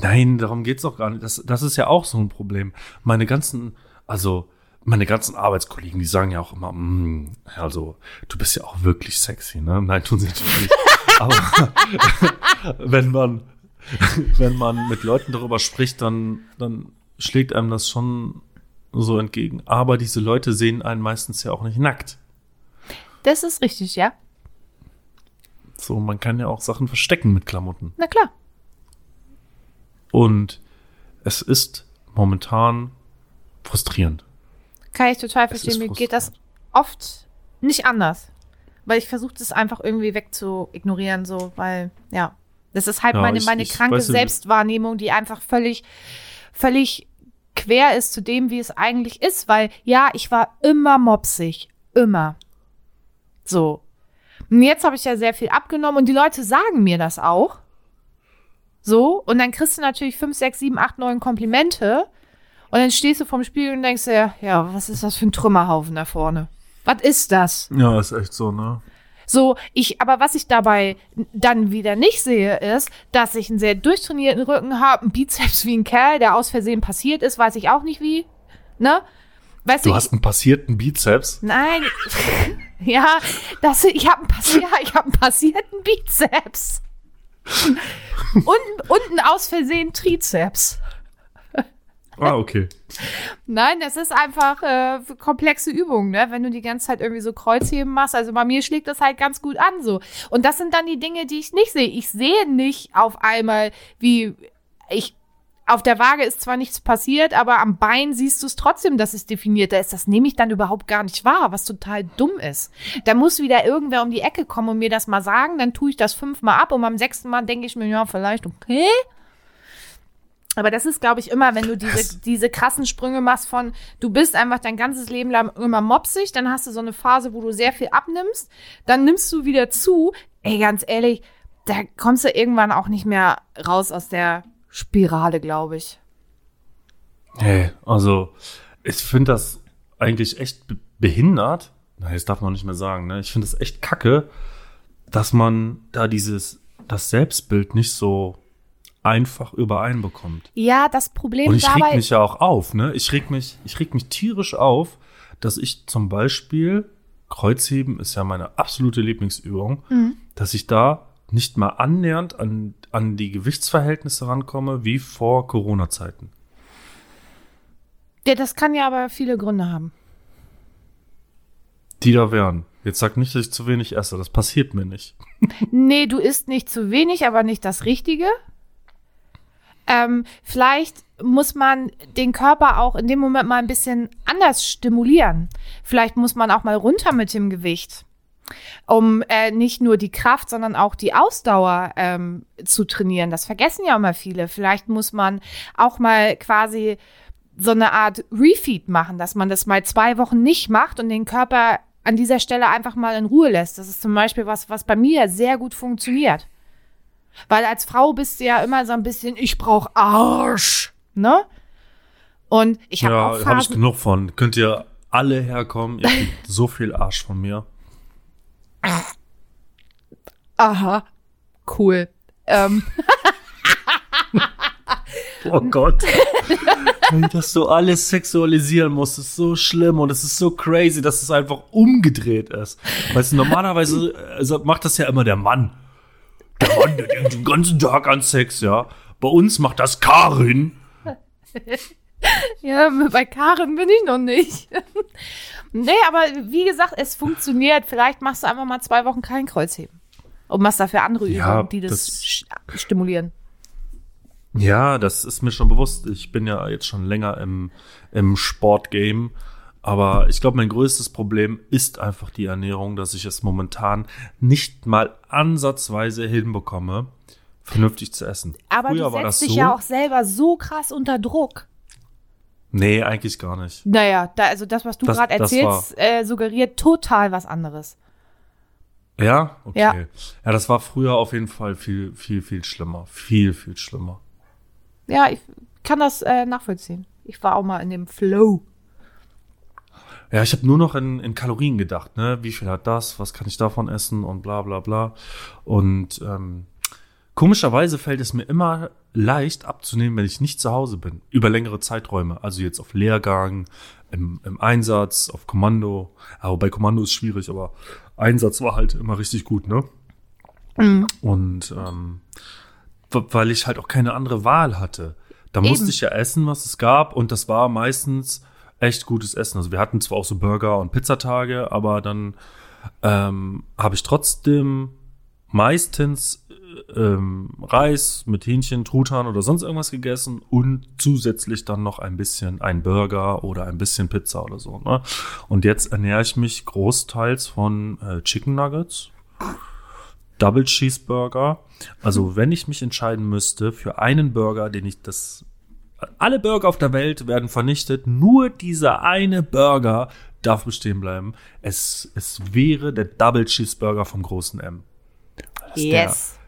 Nein, darum geht's doch gar nicht. Das, das ist ja auch so ein Problem. Meine ganzen, also meine ganzen Arbeitskollegen, die sagen ja auch immer, mm, also du bist ja auch wirklich sexy, ne? Nein, tun sie natürlich nicht. Aber wenn man, wenn man mit Leuten darüber spricht, dann, dann schlägt einem das schon so entgegen. Aber diese Leute sehen einen meistens ja auch nicht nackt. Das ist richtig, ja. So, man kann ja auch Sachen verstecken mit Klamotten. Na klar. Und es ist momentan frustrierend. Kann ich total verstehen. Mir geht das oft nicht anders. Weil ich versuche das einfach irgendwie wegzuignorieren, so, weil, ja. Das ist halt Ja, meine, meine ich kranke weiß Selbstwahrnehmung, die einfach völlig, völlig quer ist zu dem, wie es eigentlich ist, weil, ja, ich war immer mopsig. Immer. So. Und jetzt habe ich ja sehr viel abgenommen und die Leute sagen mir das auch. So. Und dann kriegst du natürlich fünf, sechs, sieben, acht, neun Komplimente. Und dann stehst du vorm Spiegel und denkst dir, ja, was ist das für ein Trümmerhaufen da vorne? Was ist das? Ja, ist echt so, ne? So, ich, aber was ich dabei dann wieder nicht sehe, ist, dass ich einen sehr durchtrainierten Rücken habe, einen Bizeps wie ein Kerl, der aus Versehen passiert ist, weiß ich auch nicht wie. Ne? Weißt Du ich, hast einen passierten Bizeps. Nein. ja, das, ich habe einen, passi ja, ich hab einen passierten Bizeps. Und, einen aus Versehen Trizeps. Ah, okay. Nein, das ist einfach äh, komplexe Übung, ne? Wenn du die ganze Zeit irgendwie so Kreuzheben machst. Also bei mir schlägt das halt ganz gut an so. Und das sind dann die Dinge, die ich nicht sehe. Ich sehe nicht auf einmal, wie ich auf der Waage ist zwar nichts passiert, aber am Bein siehst du es trotzdem, dass es definierter ist. Das nehme ich dann überhaupt gar nicht wahr, was total dumm ist. Da muss wieder irgendwer um die Ecke kommen und mir das mal sagen, dann tue ich das fünfmal ab und beim sechsten Mal denke ich mir, ja, vielleicht okay. Aber das ist, glaube ich, immer, wenn du diese, diese krassen Sprünge machst von, du bist einfach dein ganzes Leben lang immer mopsig, dann hast du so eine Phase, wo du sehr viel abnimmst, dann nimmst du wieder zu. Ey, ganz ehrlich, da kommst du irgendwann auch nicht mehr raus aus der Spirale, glaube ich. Hey, also, ich finde das eigentlich echt be- behindert. Nein, das darf man nicht mehr sagen, ne? Ich finde es echt kacke, dass man da dieses, das Selbstbild nicht so einfach übereinbekommt. Ja, das Problem Und ich reg dabei. mich ja auch auf, ne? Ich reg mich, ich reg mich tierisch auf, dass ich zum Beispiel, Kreuzheben ist ja meine absolute Lieblingsübung, Mhm. dass ich da nicht mal annähernd an, an die Gewichtsverhältnisse rankomme wie vor Corona-Zeiten. ja, das kann ja aber viele Gründe haben. Die da wären. Jetzt sag nicht, dass ich zu wenig esse. Das passiert mir nicht. Nee, du isst nicht zu wenig, aber nicht das Richtige. Ähm, vielleicht muss man den Körper auch in dem Moment mal ein bisschen anders stimulieren. Vielleicht muss man auch mal runter mit dem Gewicht, um äh, nicht nur die Kraft, sondern auch die Ausdauer ähm, zu trainieren. Das vergessen ja immer viele. Vielleicht muss man auch mal quasi so eine Art Refeed machen, dass man das mal zwei Wochen nicht macht und den Körper an dieser Stelle einfach mal in Ruhe lässt. Das ist zum Beispiel was, was bei mir sehr gut funktioniert. Weil als Frau bist du ja immer so ein bisschen, ich brauch Arsch, ne? Und ich habe ja, auch habe ich Phasen, genug von. Könnt ihr alle herkommen? Ihr kriegt so viel Arsch von mir. Aha, cool. Ähm, Oh Gott. Dass du alles sexualisieren musst, ist so schlimm und es ist so crazy, dass es einfach umgedreht ist. Weißt du, normalerweise also macht das ja immer der Mann. Der Mann, der denkt den ganzen Tag an Sex, ja. Bei uns macht das Karin. ja, bei Karin bin ich noch nicht. Nee, aber wie gesagt, es funktioniert. Vielleicht machst du einfach mal zwei Wochen kein Kreuzheben. Und machst dafür andere Ja, Übungen, die das, das- stimulieren. Ja, das ist mir schon bewusst. Ich bin ja jetzt schon länger im, im Sportgame. Aber ich glaube, mein größtes Problem ist einfach die Ernährung, dass ich es momentan nicht mal ansatzweise hinbekomme, vernünftig zu essen. Aber Früher du war das setzt dich so. ja auch selber so krass unter Druck. Nee, eigentlich gar nicht. Naja, da, also das, was du gerade erzählst, äh, suggeriert total was anderes. Ja? Okay. Ja. Ja. das war früher auf jeden Fall viel, viel, viel schlimmer. Viel, viel schlimmer. Ja, ich kann das äh, nachvollziehen. Ich war auch mal in dem Flow. Ja, ich habe nur noch in, in Kalorien gedacht, ne? Wie viel hat das? Was kann ich davon essen? Und bla bla bla. Und ähm, komischerweise fällt es mir immer leicht abzunehmen, wenn ich nicht zu Hause bin. Über längere Zeiträume. Also jetzt auf Lehrgang, im, im Einsatz, auf Kommando. Aber bei Kommando ist schwierig, aber Einsatz war halt immer richtig gut, ne? Und ähm, weil ich halt auch keine andere Wahl hatte. Da Eben. musste ich ja essen, was es gab, und das war meistens echt gutes Essen. Also wir hatten zwar auch so Burger und Pizzatage, aber dann ähm, habe ich trotzdem meistens ähm, Reis mit Hähnchen, Truthahn oder sonst irgendwas gegessen und zusätzlich dann noch ein bisschen ein Burger oder ein bisschen Pizza oder so. Ne? Und jetzt ernähre ich mich großteils von äh, Chicken Nuggets, Double Cheeseburger. Also wenn ich mich entscheiden müsste für einen Burger, den ich das alle Burger auf der Welt werden vernichtet, nur dieser eine Burger darf bestehen bleiben. Es, es wäre der Double Cheeseburger vom großen M. Yes. Der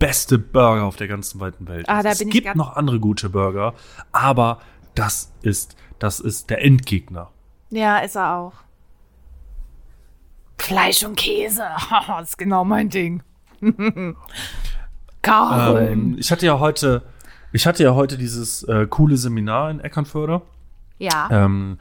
beste Burger auf der ganzen weiten Welt. Ah, da es bin ich gibt noch andere gute Burger, aber das ist, das ist der Endgegner. Ja, ist er auch. Fleisch und Käse. das ist genau mein Ding. Ähm, ich hatte ja heute, ich hatte ja heute dieses äh, coole Seminar in Eckernförde. ja. Ähm,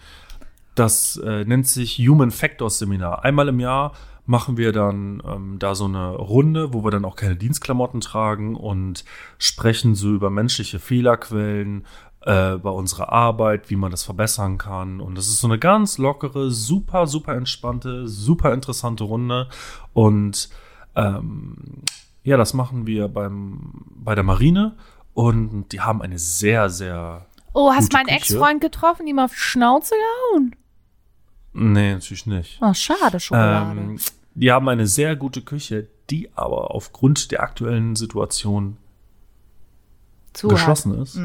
das äh, nennt sich Human Factors Seminar. Einmal im Jahr machen wir dann ähm, da so eine Runde, wo wir dann auch keine Dienstklamotten tragen und sprechen so über menschliche Fehlerquellen äh, bei unserer Arbeit, wie man das verbessern kann. Und das ist so eine ganz lockere, super, super entspannte, super interessante Runde. Und ähm, ja, das machen wir beim, bei der Marine. Und die haben eine sehr, sehr oh, hast meinen. Ex-Freund getroffen, ihm auf die Schnauze gehauen? Nee, natürlich nicht. Oh, schade, Schokolade. Ähm, die haben eine sehr gute Küche, die aber aufgrund der aktuellen Situation Zu geschlossen ist.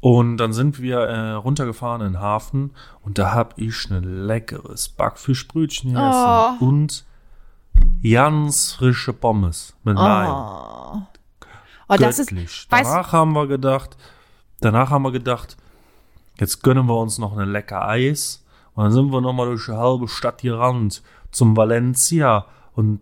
Und dann sind wir äh, runtergefahren in den Hafen und da habe ich ein leckeres Backfischbrötchen gegessen Oh. und ganz frische Pommes mit. Oh. Oh, das ist, Göttlich. weißt- danach haben wir gedacht, danach haben wir gedacht, jetzt gönnen wir uns noch ein lecker Eis. Und dann sind wir nochmal durch die halbe Stadt gerannt zum Valencia und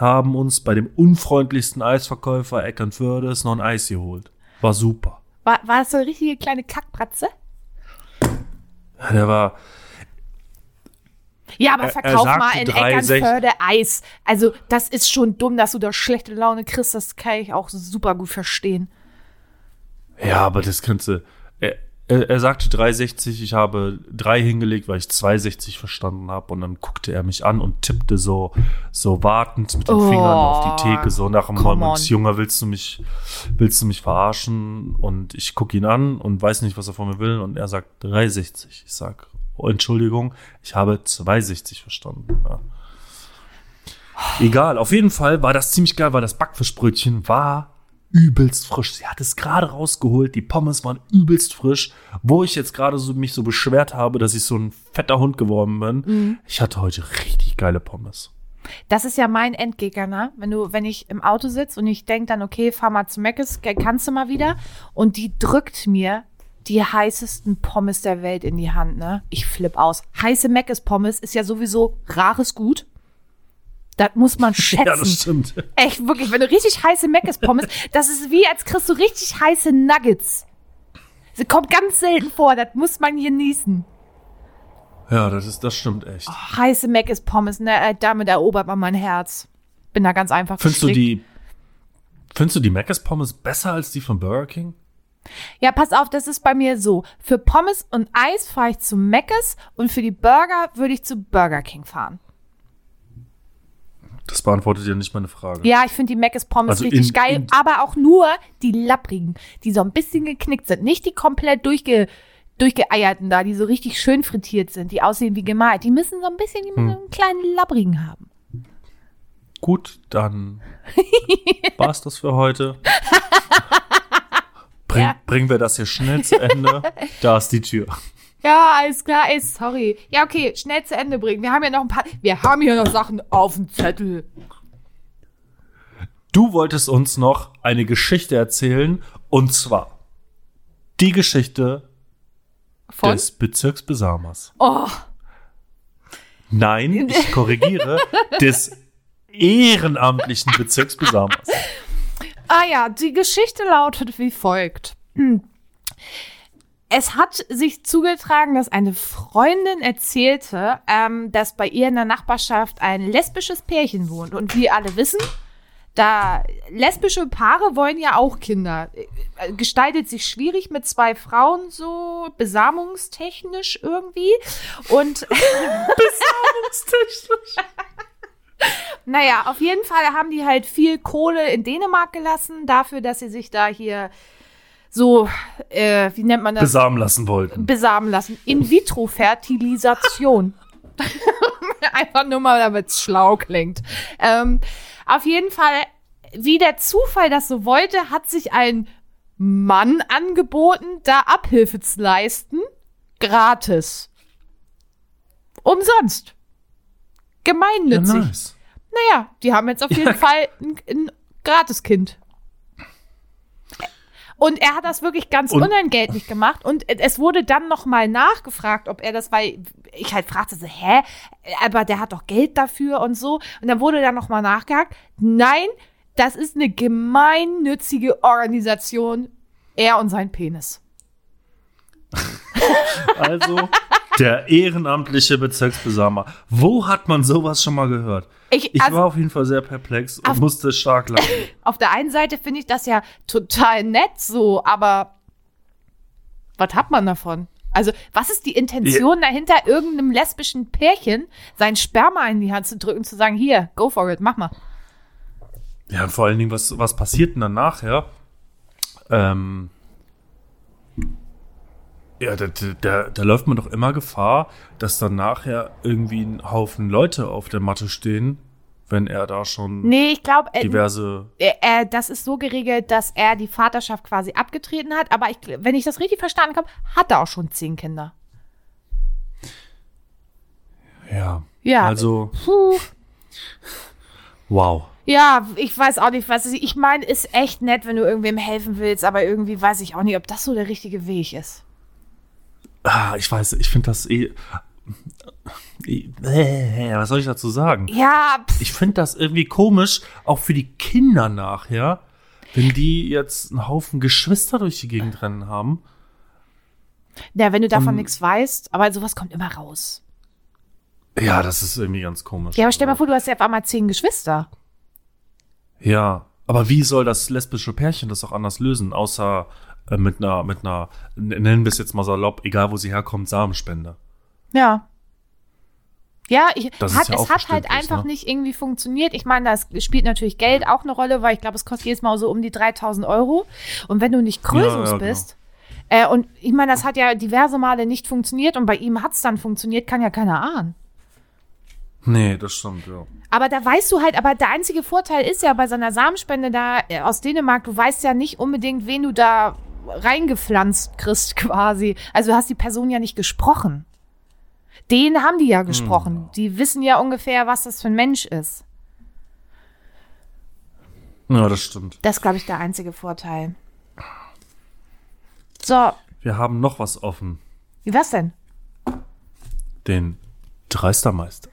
haben uns bei dem unfreundlichsten Eisverkäufer Eckernfördes noch ein Eis geholt. War super. war, war das so eine richtige kleine Kackpratze? Ja, Der war, Ja, aber Er- er verkauf sagte mal in 3,60. Eckernförde Eis. Also, das ist schon dumm, dass du da schlechte Laune kriegst. Das kann ich auch super gut verstehen. ja, aber das kannst du, er, er, sagte 360, ich habe drei hingelegt, weil ich 260 verstanden habe. Und dann guckte er mich an und tippte so, so wartend mit den Oh, Fingern auf die Theke, so nach dem on. Junge, willst du mich, willst du mich verarschen? Und ich gucke ihn an und weiß nicht, was er von mir will. Und er sagt 360. Ich sag, oh, Entschuldigung, ich habe 260 verstanden. Ja. Egal, auf jeden Fall war das ziemlich geil, weil das Backfischbrötchen war übelst frisch. Sie hat es gerade rausgeholt, die Pommes waren übelst frisch. Wo ich jetzt gerade so, mich so beschwert habe, dass ich so ein fetter Hund geworden bin. Ich hatte heute richtig geile Pommes. Das ist ja mein Endgegner, ne? Wenn du, wenn ich im Auto sitze und ich denk dann, okay, fahr mal zu Meckes, kannst du mal wieder? Und die drückt mir die heißesten Pommes der Welt in die Hand, ne? Ich flipp aus. Heiße Meckes Pommes ist ja sowieso rares Gut. Das muss man schätzen. Ja, das stimmt. Echt, wirklich, wenn du richtig heiße Meckes Pommes, das ist wie, als kriegst du richtig heiße Nuggets. Sie kommt ganz selten vor, das muss man genießen. Ja, das ist, das stimmt echt. Heiße Meckes Pommes, ne, äh, damit erobert man mein Herz. Bin da ganz einfach Findest du gestrickt. die, findest du die Mc's Pommes besser als die von Burger King? Ja, pass auf, das ist bei mir so. Für Pommes und Eis fahre ich zu Meckes und für die Burger würde ich zu Burger King fahren. Das beantwortet ja nicht meine Frage. Ja, ich finde die Meckes Pommes Also richtig in- geil, in- aber auch nur die lapprigen, die so ein bisschen geknickt sind. Nicht die komplett durchge, durchgeeierten da, die so richtig schön frittiert sind, die aussehen wie gemalt. Die müssen so ein bisschen, die müssen Hm. einen kleinen lapprigen haben. Gut, dann war's das für heute. Bring, Ja. Bringen wir das hier schnell zu Ende. Da ist die Tür. Ja, alles klar, ey, sorry. Ja, okay, schnell zu Ende bringen. Wir haben ja noch ein paar, wir haben hier noch Sachen auf dem Zettel. Du wolltest uns noch eine Geschichte erzählen und zwar die Geschichte Von? des Bezirks Besamers. Oh, Nein, ich korrigiere, des ehrenamtlichen Bezirks Besamers. Ah ja, die Geschichte lautet wie folgt. Es hat sich zugetragen, dass eine Freundin erzählte, ähm, dass bei ihr in der Nachbarschaft ein lesbisches Pärchen wohnt. Und wie alle wissen, da lesbische Paare wollen ja auch Kinder. Äh, Gestaltet sich schwierig mit zwei Frauen so besamungstechnisch irgendwie. Und Naja, auf jeden Fall haben die halt viel Kohle in Dänemark gelassen, dafür, dass sie sich da hier so, äh, wie nennt man das? Besamen lassen wollten. Besamen lassen. In-vitro-Fertilisation. Einfach nur mal, damit es schlau klingt. Ähm, auf jeden Fall, wie der Zufall das so wollte, hat sich ein Mann angeboten, da Abhilfe zu leisten. Gratis. Umsonst. Ja, Gemeinnützig. nice. Naja, die haben jetzt auf jeden Fall ein, ein Gratiskind. Und er hat das wirklich ganz Und- unentgeltlich gemacht. Und es wurde dann noch mal nachgefragt, ob er das, weil ich halt fragte so, hä? Aber der hat doch Geld dafür und so. Und dann wurde dann noch mal nachgehakt. Nein, das ist eine gemeinnützige Organisation. Er und sein Penis. Also, der ehrenamtliche Bezirksbesamer. Wo hat man sowas schon mal gehört? Ich, Ich also, war auf jeden Fall sehr perplex und Auf- musste stark lachen. auf der einen Seite finde ich das ja total nett so, aber was hat man davon? Also, was ist die Intention dahinter, irgendeinem lesbischen Pärchen sein Sperma in die Hand zu drücken, zu sagen, hier, go for it, mach mal. Ja, und vor allen Dingen, was, was passiert denn dann nachher? Ähm, ja, da, da, da läuft man doch immer Gefahr, dass dann nachher irgendwie ein Haufen Leute auf der Matte stehen, wenn er da schon Nee, ich glaube, äh, diverse. äh, äh, das ist so geregelt, dass er die Vaterschaft quasi abgetreten hat, aber ich, wenn ich das richtig verstanden habe, hat er auch schon zehn Kinder. Ja. Ja. Also, Puh. wow. Ja, ich weiß auch nicht, was ich, ich meine, ist echt nett, wenn du irgendwem helfen willst, aber irgendwie weiß ich auch nicht, ob das so der richtige Weg ist. Ah, ich weiß, ich finde das eh. eh, Was soll ich dazu sagen? Ja, pff, Ich finde das irgendwie komisch, auch für die Kinder nachher, wenn die jetzt einen Haufen Geschwister durch die Gegend rennen haben. ja, wenn du davon Um, nichts weißt, aber sowas kommt immer raus. Ja, das ist irgendwie ganz komisch. Ja, aber stell mal vor, du hast ja auf einmal zehn Geschwister. Ja, aber wie soll das lesbische Pärchen das auch anders lösen, außer, äh, mit einer, mit einer, nennen wir es jetzt mal salopp, egal wo sie herkommt, Samenspende. Ja. Ja, ich, Das hat, ja es hat halt einfach ne? nicht irgendwie funktioniert. Ich meine, das spielt natürlich Geld auch eine Rolle, weil ich glaube, es kostet jedes Mal so um die 3000 Euro. Und wenn du nicht Krösus Ja, ja, genau. bist, äh, und ich meine, das hat ja diverse Male nicht funktioniert und bei ihm hat es dann funktioniert, kann ja keiner ahnen. Nee, das stimmt, ja. Aber da weißt du halt, aber der einzige Vorteil ist ja bei seiner Samenspende da äh, aus Dänemark, du weißt ja nicht unbedingt, wen du da reingepflanzt kriegst quasi. Also du hast die Person ja nicht gesprochen. Den haben die ja gesprochen. Die wissen ja ungefähr, was das für ein Mensch ist. Ja, das stimmt. Das ist, glaube ich, der einzige Vorteil. So, Wir haben noch was offen. wie war's denn? Den Dreistermeister.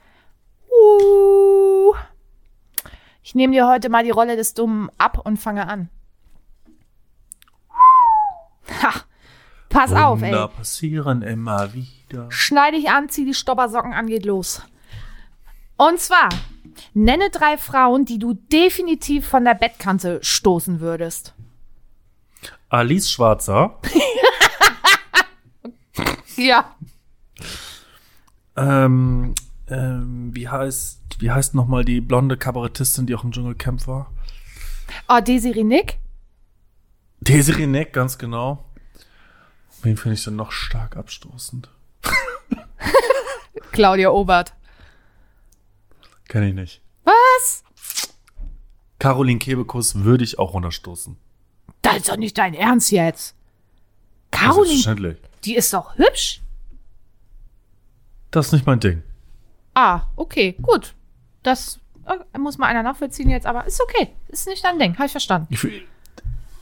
Uh, ich nehme dir heute mal die Rolle des Dummen ab und fange an. Ha, pass auf, ey. Wunder passieren immer wieder. Schneide dich an, zieh die Stoppersocken an, geht los. Und zwar, nenne drei Frauen, die du definitiv von der Bettkante stoßen würdest. Alice Schwarzer. Ja. ähm, ähm, wie heißt, wie heißt nochmal die blonde Kabarettistin, die auch im Dschungelcamp war? Oh, Desiree Nick? Desiree Neck, ganz genau. Wen finde ich denn noch stark abstoßend? Claudia Obert. Kenne ich nicht. Was? Caroline Kebekus würde ich auch runterstoßen. Das ist doch nicht dein Ernst jetzt. Caroline, die ist doch hübsch. Das ist nicht mein Ding. Ah, okay, gut. Das äh, muss mal einer nachvollziehen jetzt, aber ist okay. Ist nicht dein Ding, habe ich verstanden. Ich,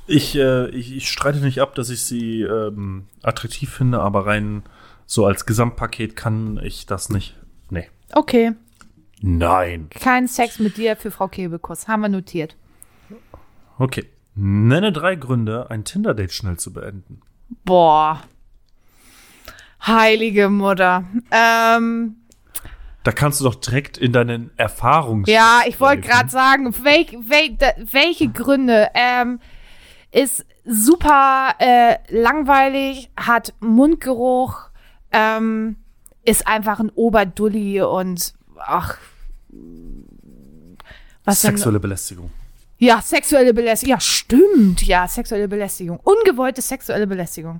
ich, äh, ich, ich streite nicht ab, dass ich sie ähm, attraktiv finde, aber rein so als Gesamtpaket kann ich das nicht. Nee. Okay. Nein. Kein Sex mit dir für Frau Kebekus. Haben wir notiert. Okay. Nenne drei Gründe, ein Tinder-Date schnell zu beenden. Boah. Heilige Mutter. Ähm, Da kannst du doch direkt in deinen Erfahrungen. ja, ich wollte gerade sagen, welch, welch, welche Gründe? Ähm, ist super äh, langweilig, hat Mundgeruch, ähm, ist einfach ein Oberdulli und ach. Was denn? Sexuelle Belästigung. Ja, sexuelle Belästigung. Ja, stimmt. Ja, sexuelle Belästigung. Ungewollte sexuelle Belästigung.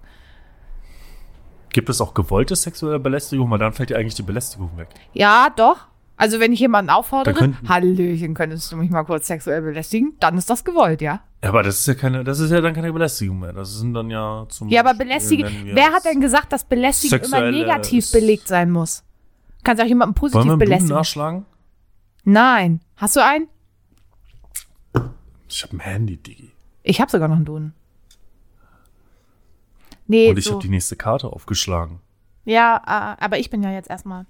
Gibt es auch gewollte sexuelle Belästigung? Weil dann fällt ja eigentlich die Belästigung weg. Ja, doch. Also wenn ich jemanden auffordere, Hallöchen, könntest du mich mal kurz sexuell belästigen, dann ist das gewollt, ja? Ja, aber das ist ja keine, das ist ja dann keine Belästigung mehr. Das sind dann ja zum Ja, aber belästigen. wir Wer hat denn gesagt, dass Belästigen immer negativ belegt sein muss? Kannst auch jemanden Wollen positiv wir einen Blumen belästigen. nachschlagen? Nein. Hast du einen? Ich habe ein Handy, Digi. Ich habe sogar noch einen Duden. Nee, Und ich so. habe die nächste Karte aufgeschlagen. Ja, äh, aber ich bin ja jetzt erstmal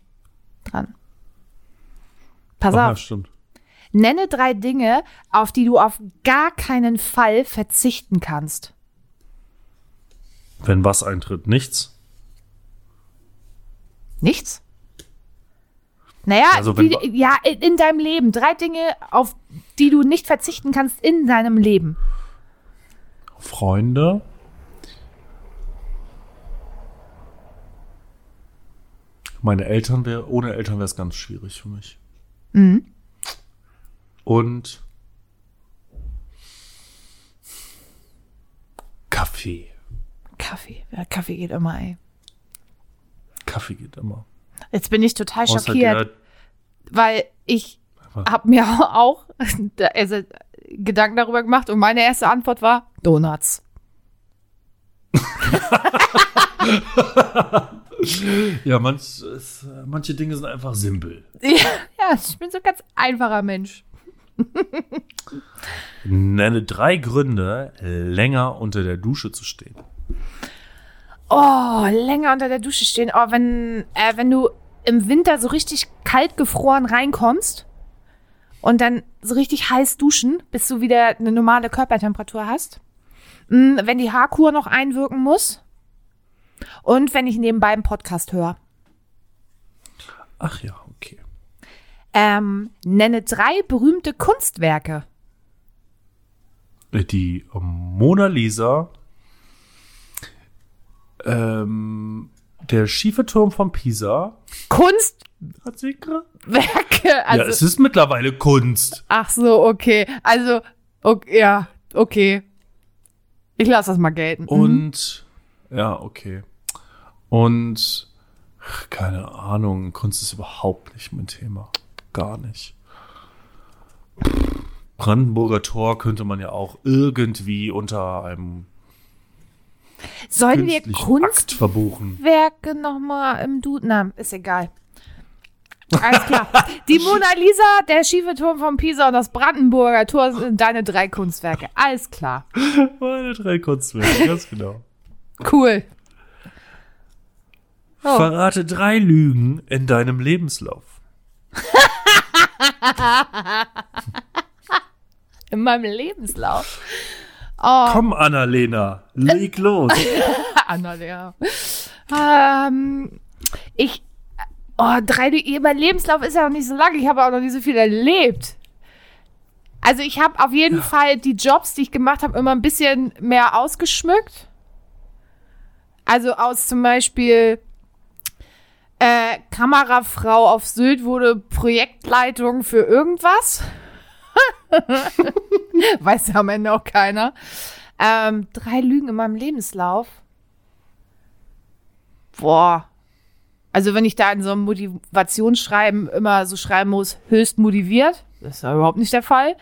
dran. Pass Ach, ja, auf. stimmt. Nenne drei Dinge, auf die du auf gar keinen Fall verzichten kannst. Wenn was eintritt, nichts. Nichts? Naja, Also wenn die, ja, in, in deinem Leben. Drei Dinge, auf die du nicht verzichten kannst in deinem Leben. Freunde. Meine Eltern wäre, ohne Eltern wäre es ganz schwierig für mich. Mhm. Und Kaffee. Kaffee. Ja, Kaffee geht immer, ey. Kaffee geht immer. Jetzt bin ich total Außer schockiert, weil ich habe mir auch also, Gedanken darüber gemacht und meine erste Antwort war Donuts. ja, manch, es, manche Dinge sind einfach simpel. Ja, ja, ich bin so ein ganz einfacher Mensch. Nenne drei Gründe, länger unter der Dusche zu stehen. Oh, länger unter der Dusche stehen. Oh, wenn, äh, wenn du im Winter so richtig kalt gefroren reinkommst und dann so richtig heiß duschen, bis du wieder eine normale Körpertemperatur hast. Mm, Wenn die Haarkur noch einwirken muss. Und wenn ich nebenbei einen Podcast höre. Ach ja. Ähm, nenne drei berühmte Kunstwerke. Die Mona Lisa, Ähm, der schiefe Turm von Pisa. Kunstwerke, Hat sie gra- also. ja, es ist mittlerweile Kunst. ach so, okay. Also, okay, ja, okay. Ich lasse das mal gelten. Mhm. Und ja, okay. Und keine Ahnung, Kunst ist überhaupt nicht mein Thema. Gar nicht. Brandenburger Tor könnte man ja auch irgendwie unter einem Sollen wir. Kunstwerke nochmal im Duden? Na, ist egal. Alles klar. Die Mona Lisa, der schiefe Turm von Pisa und das Brandenburger Tor sind deine drei Kunstwerke. Alles klar. Meine drei Kunstwerke, ganz genau. Cool. Oh. Verrate drei Lügen in deinem Lebenslauf. In meinem Lebenslauf. Oh, Komm, Annalena, leg los. Anna, ja. Ähm, ich, oh, drei, mein Lebenslauf ist ja noch nicht so lang. Ich habe auch noch nicht so viel erlebt. Also ich habe auf jeden Fall die Jobs, die ich gemacht habe, immer ein bisschen mehr ausgeschmückt. Also aus zum Beispiel äh, Kamerafrau auf Sylt wurde Projektleitung für irgendwas. Weiß ja am Ende auch keiner. Ähm, drei Lügen in meinem Lebenslauf. Boah. Also wenn ich da in so einem Motivationsschreiben immer so schreiben muss, höchst motiviert, das ist ja überhaupt nicht der Fall.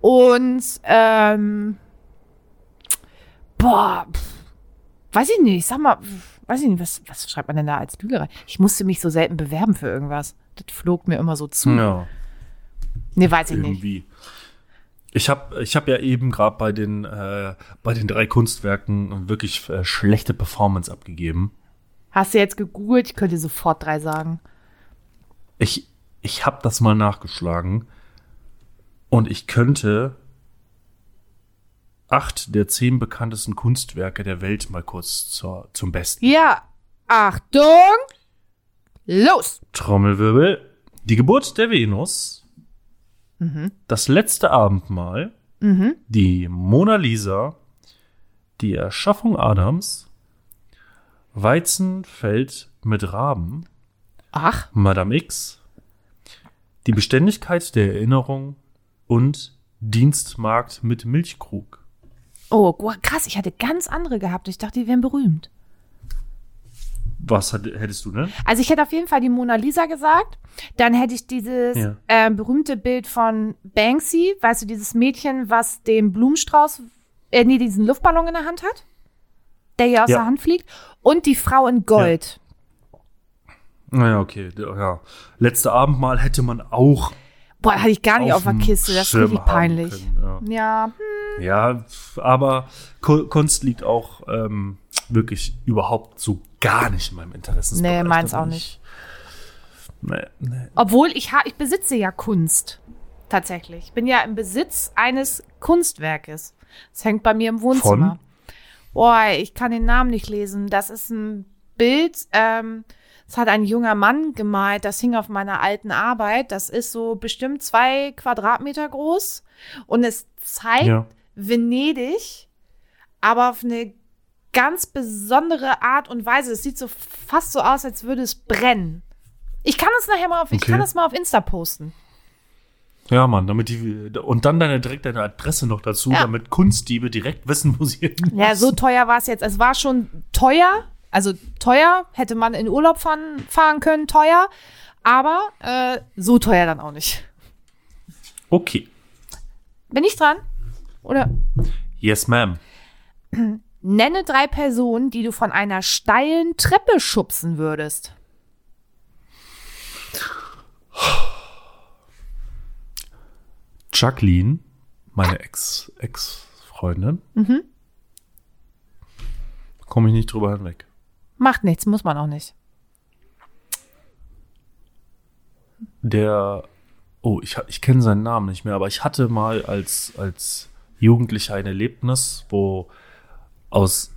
Und ähm, boah, pff, weiß ich nicht, sag mal, pff, weiß ich nicht, was, was schreibt man denn da als Lüge rein? Ich musste mich so selten bewerben für irgendwas. Das flog mir immer so zu. Ja. Nee, weiß ich nicht. irgendwie. Ich habe ich hab ja eben gerade bei den äh, bei den drei Kunstwerken wirklich äh, schlechte Performance abgegeben. Hast du jetzt gegoogelt? Ich könnte sofort drei sagen. Ich ich habe das mal nachgeschlagen und ich könnte acht der zehn bekanntesten Kunstwerke der Welt mal kurz zur, zum Besten. Ja, Achtung, los! Trommelwirbel. Die Geburt der Venus. Das letzte Abendmahl. Die Mona Lisa. Die Erschaffung Adams. Weizenfeld mit Raben. Ach, Madame X. Die Beständigkeit der Erinnerung. Und Dienstmarkt mit Milchkrug. Oh, krass, ich hatte ganz andere gehabt. Ich dachte, die wären berühmt. Was hättest du denn? Also ich hätte auf jeden Fall die Mona Lisa gesagt. Dann hätte ich dieses Ja. ähm, berühmte Bild von Banksy, weißt du, dieses Mädchen, was den Blumenstrauß, äh, nee, diesen Luftballon in der Hand hat, der hier aus Ja. der Hand fliegt. Und die Frau in Gold. Naja, okay. Ja. Letzte Abendmahl hätte man auch Boah, hatte ich gar nicht auf, der dem Kiste. Das ist haben peinlich. können, ja. Ja, Ja, aber Ku- Kunst liegt auch ähm, wirklich überhaupt so gar nicht in meinem Interessensbereich. Nee, meins auch ich- Nee, nee. Obwohl ich, ha ich besitze ja Kunst. Tatsächlich. Ich bin ja im Besitz eines Kunstwerkes. Es hängt bei mir im Wohnzimmer. Boah, ich kann den Namen nicht lesen. Das ist ein Bild, ähm, das hat ein junger Mann gemalt. Das hing auf meiner alten Arbeit. Das ist so bestimmt zwei Quadratmeter groß. Und es zeigt Ja. Venedig, aber auf eine ganz besondere Art und Weise. Es sieht so fast so aus, als würde es brennen. Ich kann das nachher mal auf, ich Okay. kann das mal auf Insta posten. ja, Mann, damit die und dann deine direkt deine Adresse noch dazu, Ja. damit Kunstdiebe direkt wissen, wo sie hin. Ja, so teuer war es jetzt. Es war schon teuer, also teuer, hätte man in Urlaub fahren, fahren können, teuer, aber äh, so teuer dann auch nicht. Okay. Bin ich dran? Oder Yes, ma'am. nenne drei Personen, die du von einer steilen Treppe schubsen würdest. Jacqueline, meine Ex Ex-Freundin. Mhm. Komme ich nicht drüber hinweg. Macht nichts, muss man auch nicht. der, oh, ich, ich kenne seinen Namen nicht mehr, aber ich hatte mal als, als Jugendlicher ein Erlebnis, wo aus,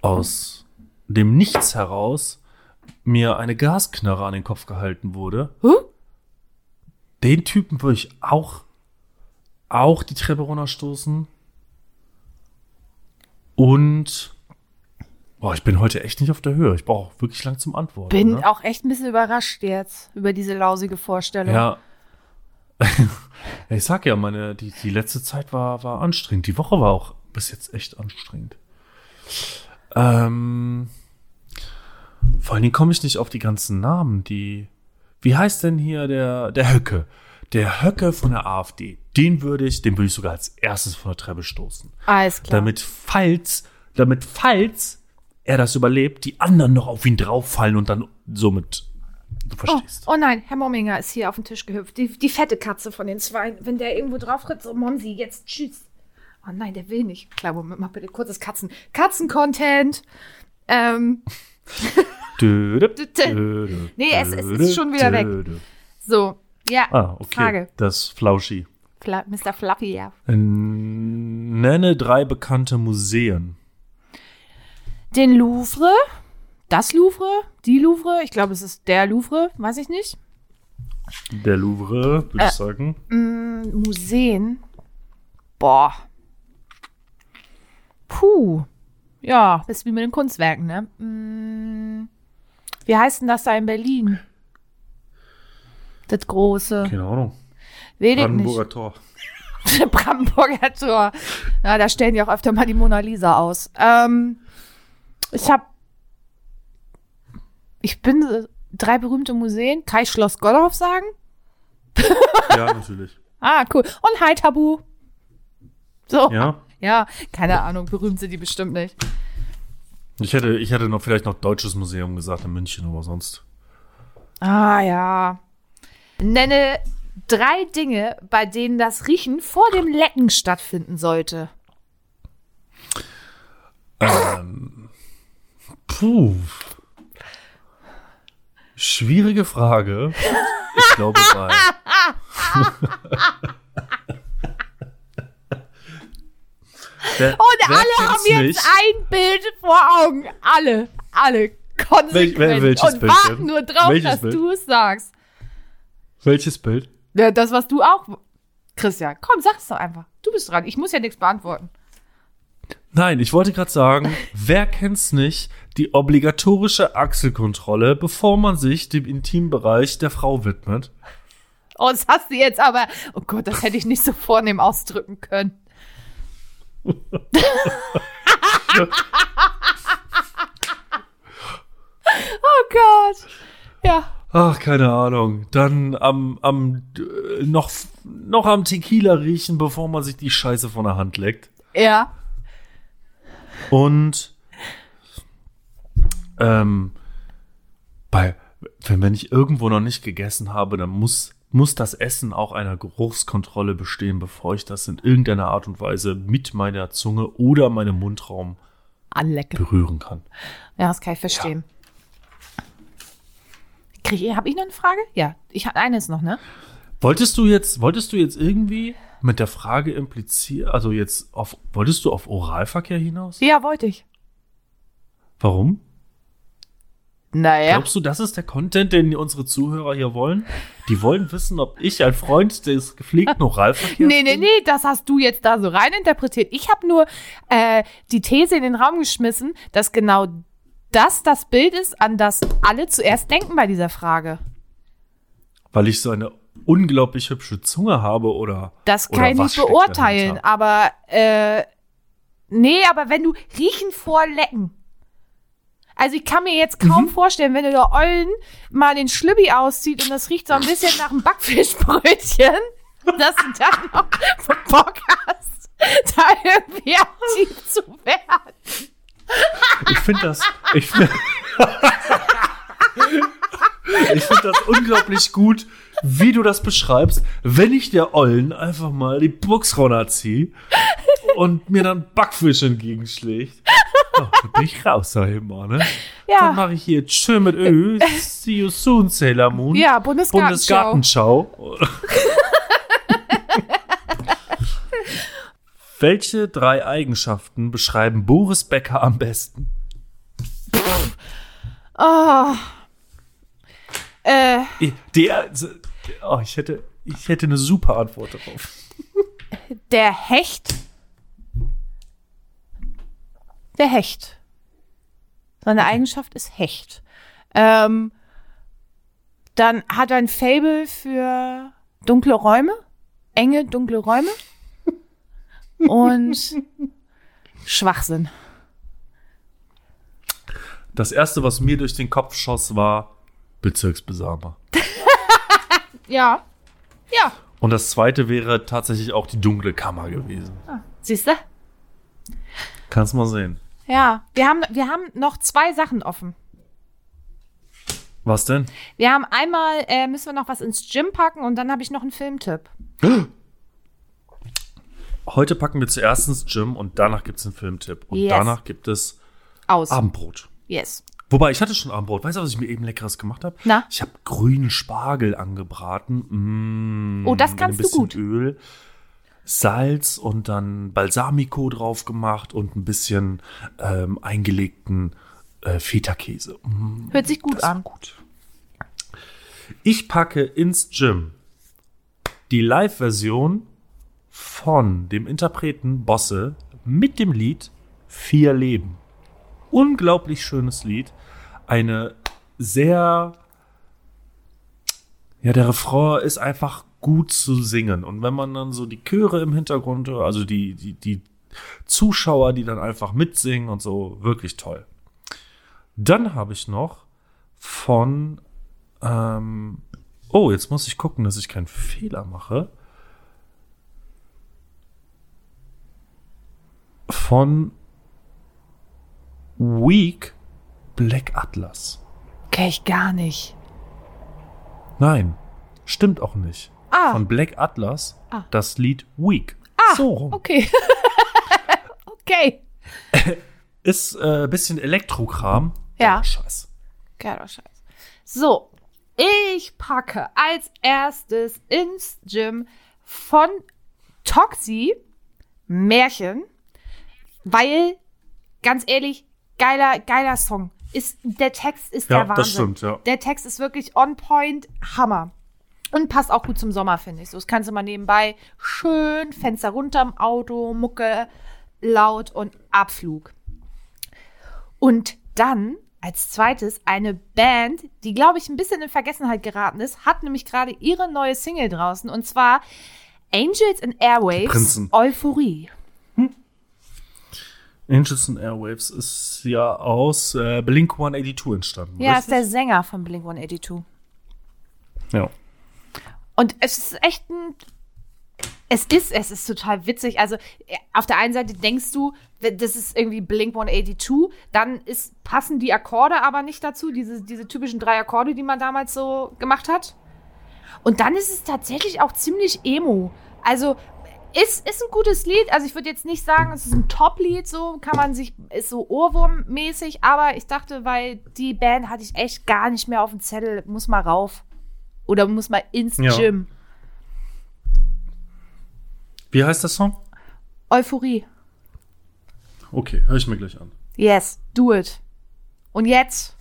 aus dem Nichts heraus mir eine Gasknarre an den Kopf gehalten wurde. Huh? Den Typen würde ich auch, auch die Treppe runterstoßen. Und Boah, ich bin heute echt nicht auf der Höhe. Ich brauche wirklich lang zum Antworten. Bin ne? auch echt ein bisschen überrascht jetzt über diese lausige Vorstellung. Ja. Ich sag ja, meine, die, die letzte Zeit war, war anstrengend. Die Woche war auch bis jetzt echt anstrengend. Ähm, vor allen Dingen komme ich nicht auf die ganzen Namen, die. Wie heißt denn hier der, der Höcke? Der Höcke von der AfD. Den würde ich, den würde ich sogar als erstes von der Treppe stoßen. Alles klar. Damit, falls, damit, falls er das überlebt, die anderen noch auf ihn drauffallen und dann somit. Du Oh, verstehst. oh nein, Herr Momminger ist hier auf den Tisch gehüpft. Die, die fette Katze von den zwei. Wenn der irgendwo drauf tritt, so Momsi, jetzt tschüss. Oh nein, der will nicht. Klar, Moment, mach bitte kurzes Katzen. Katzen-Content. Ähm, Nee, es- es ist schon wieder weg. so, ja. Ah, okay. Frage. Das Flauschi. Fla Mr. Fluffy, ja. Nenne drei bekannte Museen. Den Louvre. Das Louvre. Die Louvre. Ich glaube, es ist der Louvre. Weiß ich nicht. Der Louvre, würde Äh. ich sagen. Mm, Museen. Boah. Puh. Ja, das ist wie mit den Kunstwerken, ne? Mm, wie heißt denn das da in Berlin? Das große. Keine Ahnung. Ich Brandenburger Tor. nicht. Brandenburger Tor. Ja, da stellen die auch öfter mal die Mona Lisa aus. Ähm, ich habe, ich bin äh, drei berühmte Museen. Ich Schloss Gotthof sagen? Ja, natürlich. Ah, cool. Und Hi Tabu. So. Ja. Ja, keine Ahnung, berühmt sind die bestimmt nicht. Ich hätte, ich hätte noch vielleicht noch Deutsches Museum gesagt in München, aber sonst. Ah ja. Nenne drei Dinge, bei denen das Riechen vor dem Lecken stattfinden sollte. Ähm, puh. Schwierige Frage. Ich glaube bei. Wer- Und wer alle haben jetzt nicht? ein Bild vor Augen. Alle. Alle. Konsequent. Wel- wel- welches Und Bild warten denn? nur drauf, Welches dass Bild? du es sagst. Welches Bild? Ja, das, was du auch. Christian, komm, sag's doch einfach. Du bist dran. Ich muss ja nichts beantworten. Nein, ich wollte gerade sagen, wer kennt's nicht, die obligatorische Achselkontrolle, bevor man sich dem Intimbereich der Frau widmet. Oh, das hast du jetzt aber. Oh Gott, das hätte ich nicht so vornehm ausdrücken können. oh Gott. Ja. Ach, keine Ahnung. Dann am, am äh, noch, noch am Tequila riechen, bevor man sich die Scheiße von der Hand leckt. Ja. Und ähm, bei, wenn, wenn ich irgendwo noch nicht gegessen habe, dann muss, muss das Essen auch einer Geruchskontrolle bestehen, bevor ich das in irgendeiner Art und Weise mit meiner Zunge oder meinem Mundraum Anlecken. berühren kann. Ja, das kann ich verstehen. Krieg ich, hab ich noch eine Frage? Ja, ich habe eines noch, ne? Wolltest du jetzt, wolltest du jetzt irgendwie mit der Frage implizieren, also jetzt auf, wolltest du auf Oralverkehr hinaus? Ja, wollte ich. Warum? Naja. Glaubst du, das ist der Content, den unsere Zuhörer hier wollen? Die wollen wissen, ob ich ein Freund des gepflegten Oralverkehrs Nee, nee, nee, das hast du jetzt da so reininterpretiert. Ich habe nur äh, die These in den Raum geschmissen, dass genau das das Bild ist, an das alle zuerst denken bei dieser Frage. Weil ich so eine unglaublich hübsche Zunge habe oder. Das oder kann ich was nicht beurteilen, aber äh, nee, aber wenn du riechen vor Lecken. Also ich kann mir jetzt Mhm. kaum vorstellen, wenn du der Ollen mal den Schlübbi auszieht und das riecht so ein bisschen nach einem Backfischbrötchen, dass du dann noch Bock hast, da irgendwie aktiv zu werden. Ich finde das. Ich finde ich find das unglaublich gut, wie du das beschreibst, wenn ich der Ollen einfach mal die Buchsronner ziehe und mir dann Backfisch entgegenschlägt. Oh, dann bin ich raus da immer, ne? Dann Ja, mache ich hier schön mit Ö. See you soon, Sailor Moon. ja, Bundesgartenschau. Bundesgartenschau. Welche drei Eigenschaften beschreiben Boris Becker am besten? Oh. Äh, Der, oh, ich hätte, ich hätte eine super Antwort darauf. der Hecht. Der Hecht. Seine Eigenschaft ist Hecht. Ähm, dann hat er ein Fable für dunkle Räume, enge, dunkle Räume und Schwachsinn. Das erste, was mir durch den Kopf schoss, war Bezirksbesamer. Ja. Ja. Und das zweite wäre tatsächlich auch die dunkle Kammer gewesen. Siehst du? Kannst mal sehen. Ja. Wir haben, wir haben noch zwei Sachen offen. Was denn? Wir haben einmal, äh, müssen wir noch was ins Gym packen und dann habe ich noch einen Filmtipp. Heute packen wir zuerst ins Gym und danach gibt es einen Filmtipp. Und Yes. danach gibt es Aus. Abendbrot. Yes. Wobei, ich hatte schon Abendbrot. Weißt du, was ich mir eben Leckeres gemacht habe? Na? Ich habe grünen Spargel angebraten. Mm, Oh, das mit kannst ein du bisschen gut. Öl, Salz und dann Balsamico drauf gemacht und ein bisschen ähm, eingelegten äh, Feta-Käse. Mm, Hört sich gut an. gut. Ich packe ins Gym die Live-Version von dem Interpreten Bosse mit dem Lied Vier Leben. Unglaublich schönes Lied. Eine sehr. Ja, der Refrain ist einfach gut zu singen. Und wenn man dann so die Chöre im Hintergrund, also die, die, die Zuschauer, die dann einfach mitsingen und so, wirklich toll. Dann habe ich noch von. Ähm, oh, jetzt muss ich gucken, dass ich keinen Fehler mache. Von Weak Black Atlas. Kenn ich gar nicht. Nein, stimmt auch nicht. Ah. Von Black Atlas Ah. das Lied Weak. Ah, so rum. okay. okay. Ist äh, bisschen Elektrokram. Ja. Oh, Scheiß. Geiler Scheiß. So, ich packe als erstes ins Gym von Toxi Märchen, weil, ganz ehrlich, geiler, geiler Song. Ist, der Text ist Ja, der Wahnsinn. das stimmt, ja. Der Text ist wirklich on point, Hammer. Und passt auch gut zum Sommer, finde ich. So, das kannst du mal nebenbei schön, Fenster runter im Auto, Mucke, laut und Abflug. Und dann als zweites eine Band, die, glaube ich, ein bisschen in Vergessenheit geraten ist, hat nämlich gerade ihre neue Single draußen und zwar Angels and Airwaves. Euphorie. Angels and Airwaves ist ja aus äh, Blink 182 entstanden. Ja, ist richtig? der Sänger von Blink 182. ja. Und es ist echt ein. Es ist, es ist total witzig. Also, äh, auf der einen Seite denkst du, das ist irgendwie Blink 182, dann ist, passen die Akkorde aber nicht dazu, diese, diese typischen drei Akkorde, die man damals so gemacht hat. Und dann ist es tatsächlich auch ziemlich emo. Also, ist, ist ein gutes Lied. Also, ich würde jetzt nicht sagen, es ist ein Top-Lied, so kann man sich, ist so Ohrwurm-mäßig, aber ich dachte, weil die Band hatte ich echt gar nicht mehr auf dem Zettel, muss mal rauf. Oder muss mal ins Ja. Gym. Wie heißt der Song? Euphorie. Okay, höre ich mir gleich an. Yes, do it. Und jetzt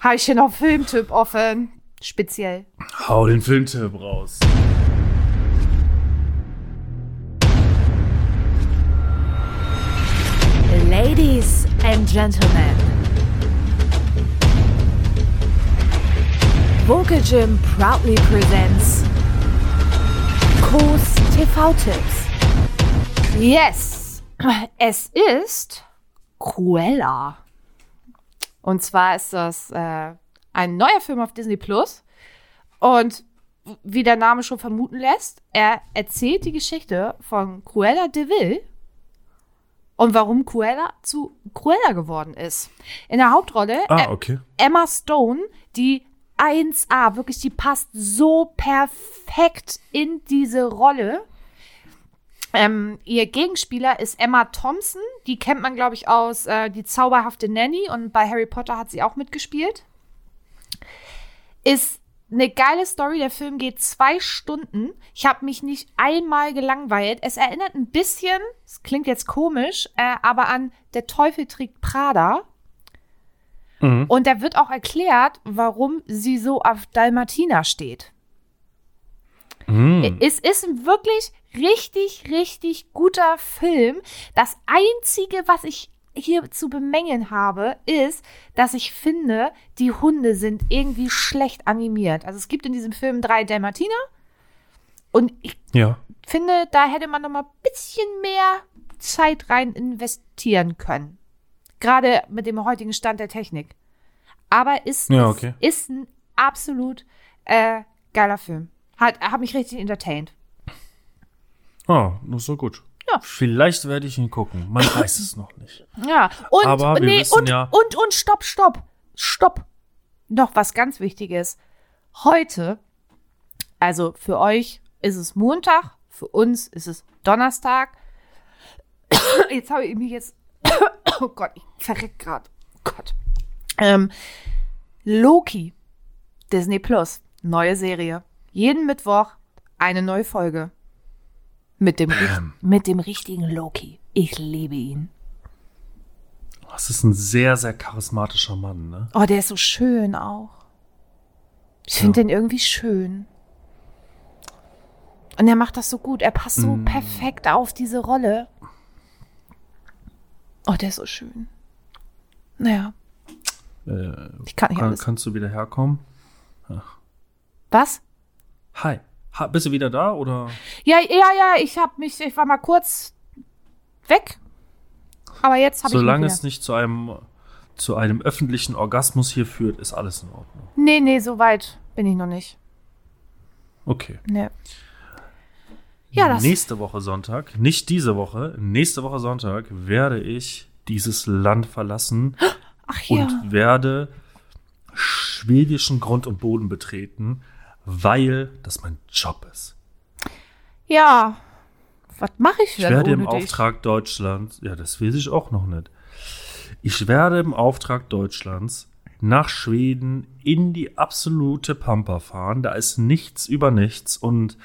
habe ich hier noch einen Filmtipp offen. Speziell. Hau den Filmtipp raus. Ladies and Gentlemen. Vocal Gym proudly presents Kurs TV-Tipps. Yes, es ist Cruella. Und zwar ist das äh, ein neuer Film auf Disney Plus. Und wie der Name schon vermuten lässt, er erzählt die Geschichte von Cruella de Vil und warum Cruella zu Cruella geworden ist. In der Hauptrolle Ah, Ä- okay. Emma Stone, die 1A, wirklich, die passt so perfekt in diese Rolle. Ähm, ihr Gegenspieler ist Emma Thompson, die kennt man, glaube ich, aus äh, Die zauberhafte Nanny und bei Harry Potter hat sie auch mitgespielt. Ist eine geile Story. Der Film geht zwei Stunden. Ich habe mich nicht einmal gelangweilt. Es erinnert ein bisschen, es klingt jetzt komisch, äh, aber an Der Teufel trägt Prada. Und da wird auch erklärt, warum sie so auf Dalmatina steht. Hm. Es ist ein wirklich richtig, richtig guter Film. Das Einzige, was ich hier zu bemängeln habe, ist, dass ich finde, die Hunde sind irgendwie schlecht animiert. Also es gibt in diesem Film drei Dalmatiner und ich Ja. finde, da hätte man noch mal ein bisschen mehr Zeit rein investieren können. Gerade mit dem heutigen Stand der Technik. Aber ist, Ja, okay. ist ein absolut äh, geiler Film. Hat, hat mich richtig entertained. Ah, ist so gut. Ja. Vielleicht werde ich ihn gucken. Man weiß es noch nicht. Ja, und, Aber wir nee, wissen und, ja- und, und, stopp, stopp, stopp. Noch was ganz Wichtiges. Heute, also für euch ist es Montag, für uns ist es Donnerstag. Jetzt habe ich mich jetzt, oh Gott, ich verreck gerade. Gott. Ähm, Loki, Disney Plus, neue Serie. Jeden Mittwoch eine neue Folge. Mit dem, Bam. mit dem richtigen Loki. Ich liebe ihn. Das ist ein sehr, sehr charismatischer Mann, ne? Oh, der ist so schön auch. Ich finde den irgendwie schön. Und er macht das so gut. Er passt so perfekt auf diese Rolle. Oh, der ist so schön. Naja, Äh, ich kann nicht kann, alles. kannst du wieder herkommen? Was? Hi. Ha, bist du wieder da oder? Ja, ja, ja, ich hab mich, ich war mal kurz weg. Aber jetzt habe ich Solange es nicht zu einem, zu einem öffentlichen Orgasmus hier führt, ist alles in Ordnung. Nee, nee, so weit bin ich noch nicht. Okay. Nee. Ja, das. Nächste Woche Sonntag, nicht diese Woche, nächste Woche Sonntag werde ich dieses Land verlassen Ach ja. und werde schwedischen Grund und Boden betreten, weil das mein Job ist. Ja. Was mache ich Ich denn werde ohne im dich? Auftrag Deutschlands, ja, das weiß ich auch noch nicht. Ich werde im Auftrag Deutschlands nach Schweden in die absolute Pampa fahren. Da ist nichts über nichts und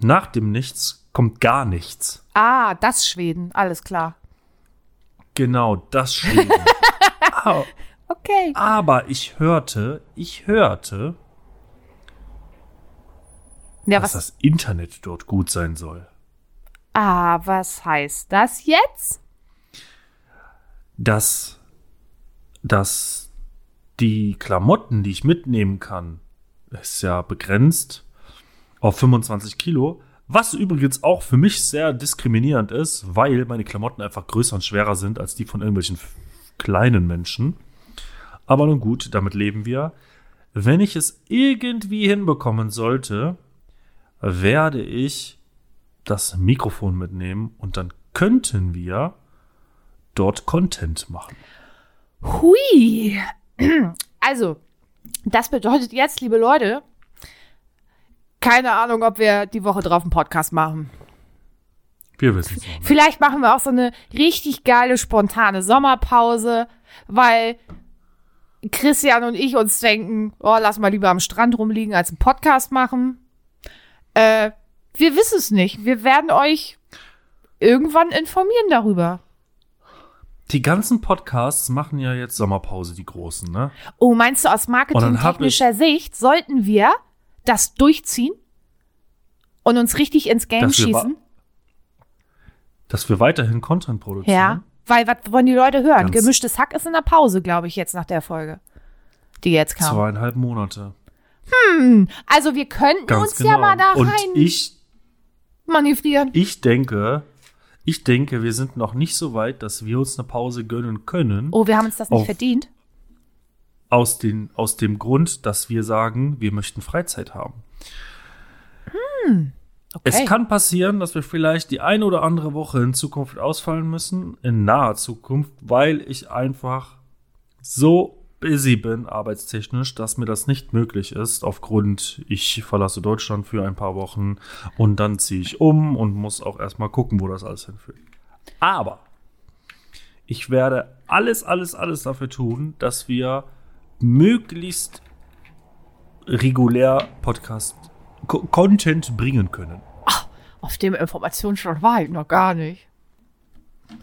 nach dem Nichts kommt gar nichts. Ah, das Schweden, alles klar. Genau, das Schweden. Ah, Okay. Aber ich hörte, ich hörte, Ja, dass was? das Internet dort gut sein soll. Ah, was heißt das jetzt? Dass, dass die Klamotten, die ich mitnehmen kann, ist ja begrenzt auf 25 Kilo. Was übrigens auch für mich sehr diskriminierend ist, weil meine Klamotten einfach größer und schwerer sind als die von irgendwelchen kleinen Menschen. Aber nun gut, damit leben wir. Wenn ich es irgendwie hinbekommen sollte, werde ich das Mikrofon mitnehmen und dann könnten wir dort Content machen. Hui. Also, das bedeutet jetzt, liebe Leute, keine Ahnung, ob wir die Woche drauf einen Podcast machen. Wir wissen es nicht. Vielleicht machen wir auch so eine richtig geile, spontane Sommerpause, weil Christian und ich uns denken, oh, lass mal lieber am Strand rumliegen, als einen Podcast machen. Äh, wir wissen es nicht. Wir werden euch irgendwann informieren darüber. Die ganzen Podcasts machen ja jetzt Sommerpause, die großen, ne? Oh, meinst du, aus marketingtechnischer Sicht sollten wir das durchziehen und uns richtig ins Game Dass wir schießen? Dass wir weiterhin Content produzieren. Ja. Weil, was wollen die Leute hören? Ganz- Gemischtes Hack ist in der Pause, glaube ich, jetzt nach der Folge, die jetzt kam. Zweieinhalb Monate. Also wir könnten Ganz uns genau. ja mal da Und rein ich, manövrieren. ich denke, ich denke, wir sind noch nicht so weit, dass wir uns eine Pause gönnen können. Oh, wir haben uns das nicht Auf- verdient. Aus, den, aus dem Grund, dass wir sagen, wir möchten Freizeit haben. Okay. Es kann passieren, dass wir vielleicht die eine oder andere Woche in Zukunft ausfallen müssen, in naher Zukunft, weil ich einfach so busy bin, arbeitstechnisch, dass mir das nicht möglich ist, aufgrund, ich verlasse Deutschland für ein paar Wochen und dann ziehe ich um und muss auch erstmal gucken, wo das alles hinführt. Aber ich werde alles, alles, alles dafür tun, dass wir möglichst regulär Podcast Co Content bringen können. Auf dem Informationsstand war ich noch gar nicht.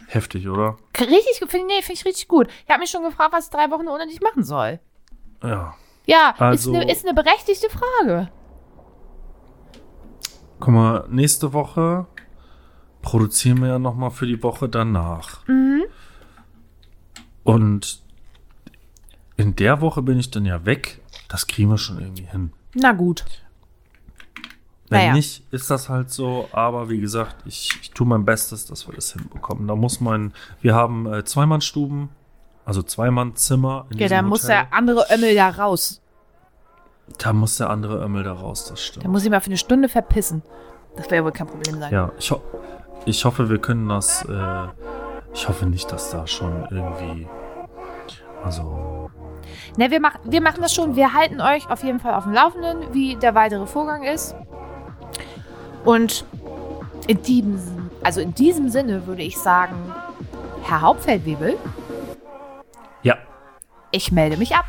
Heftig, oder? Richtig, finde nee, find ich richtig gut. Ich habe mich schon gefragt, was ich drei Wochen ohne dich machen soll. Ja. Ja, Also- ist eine ist eine berechtigte Frage. Guck mal, nächste Woche produzieren wir ja noch mal für die Woche danach. Und in der Woche bin ich dann ja weg. Das kriegen wir schon irgendwie hin. Na gut. Wenn Naja. nicht, ist das halt so. Aber wie gesagt, ich, ich tue mein Bestes, dass wir das hinbekommen. Da muss man, wir haben äh, Zweimannstuben, also Zweimannzimmer. in Ja, da muss Hotel. der andere Ömmel da raus. Da muss der andere Ömmel da raus, das Da stimmt. muss ich mal für eine Stunde verpissen. Das wäre wohl kein Problem sein. Ja, ich, ho ich hoffe, wir können das. Äh, ich hoffe nicht, dass da schon irgendwie. Also. Ne, wir, mach, wir machen das schon. Wir halten euch auf jeden Fall auf dem Laufenden, wie der weitere Vorgang ist. Und in diesem, also in diesem Sinne würde ich sagen, Herr Hauptfeldwebel, Ja, ich melde mich ab.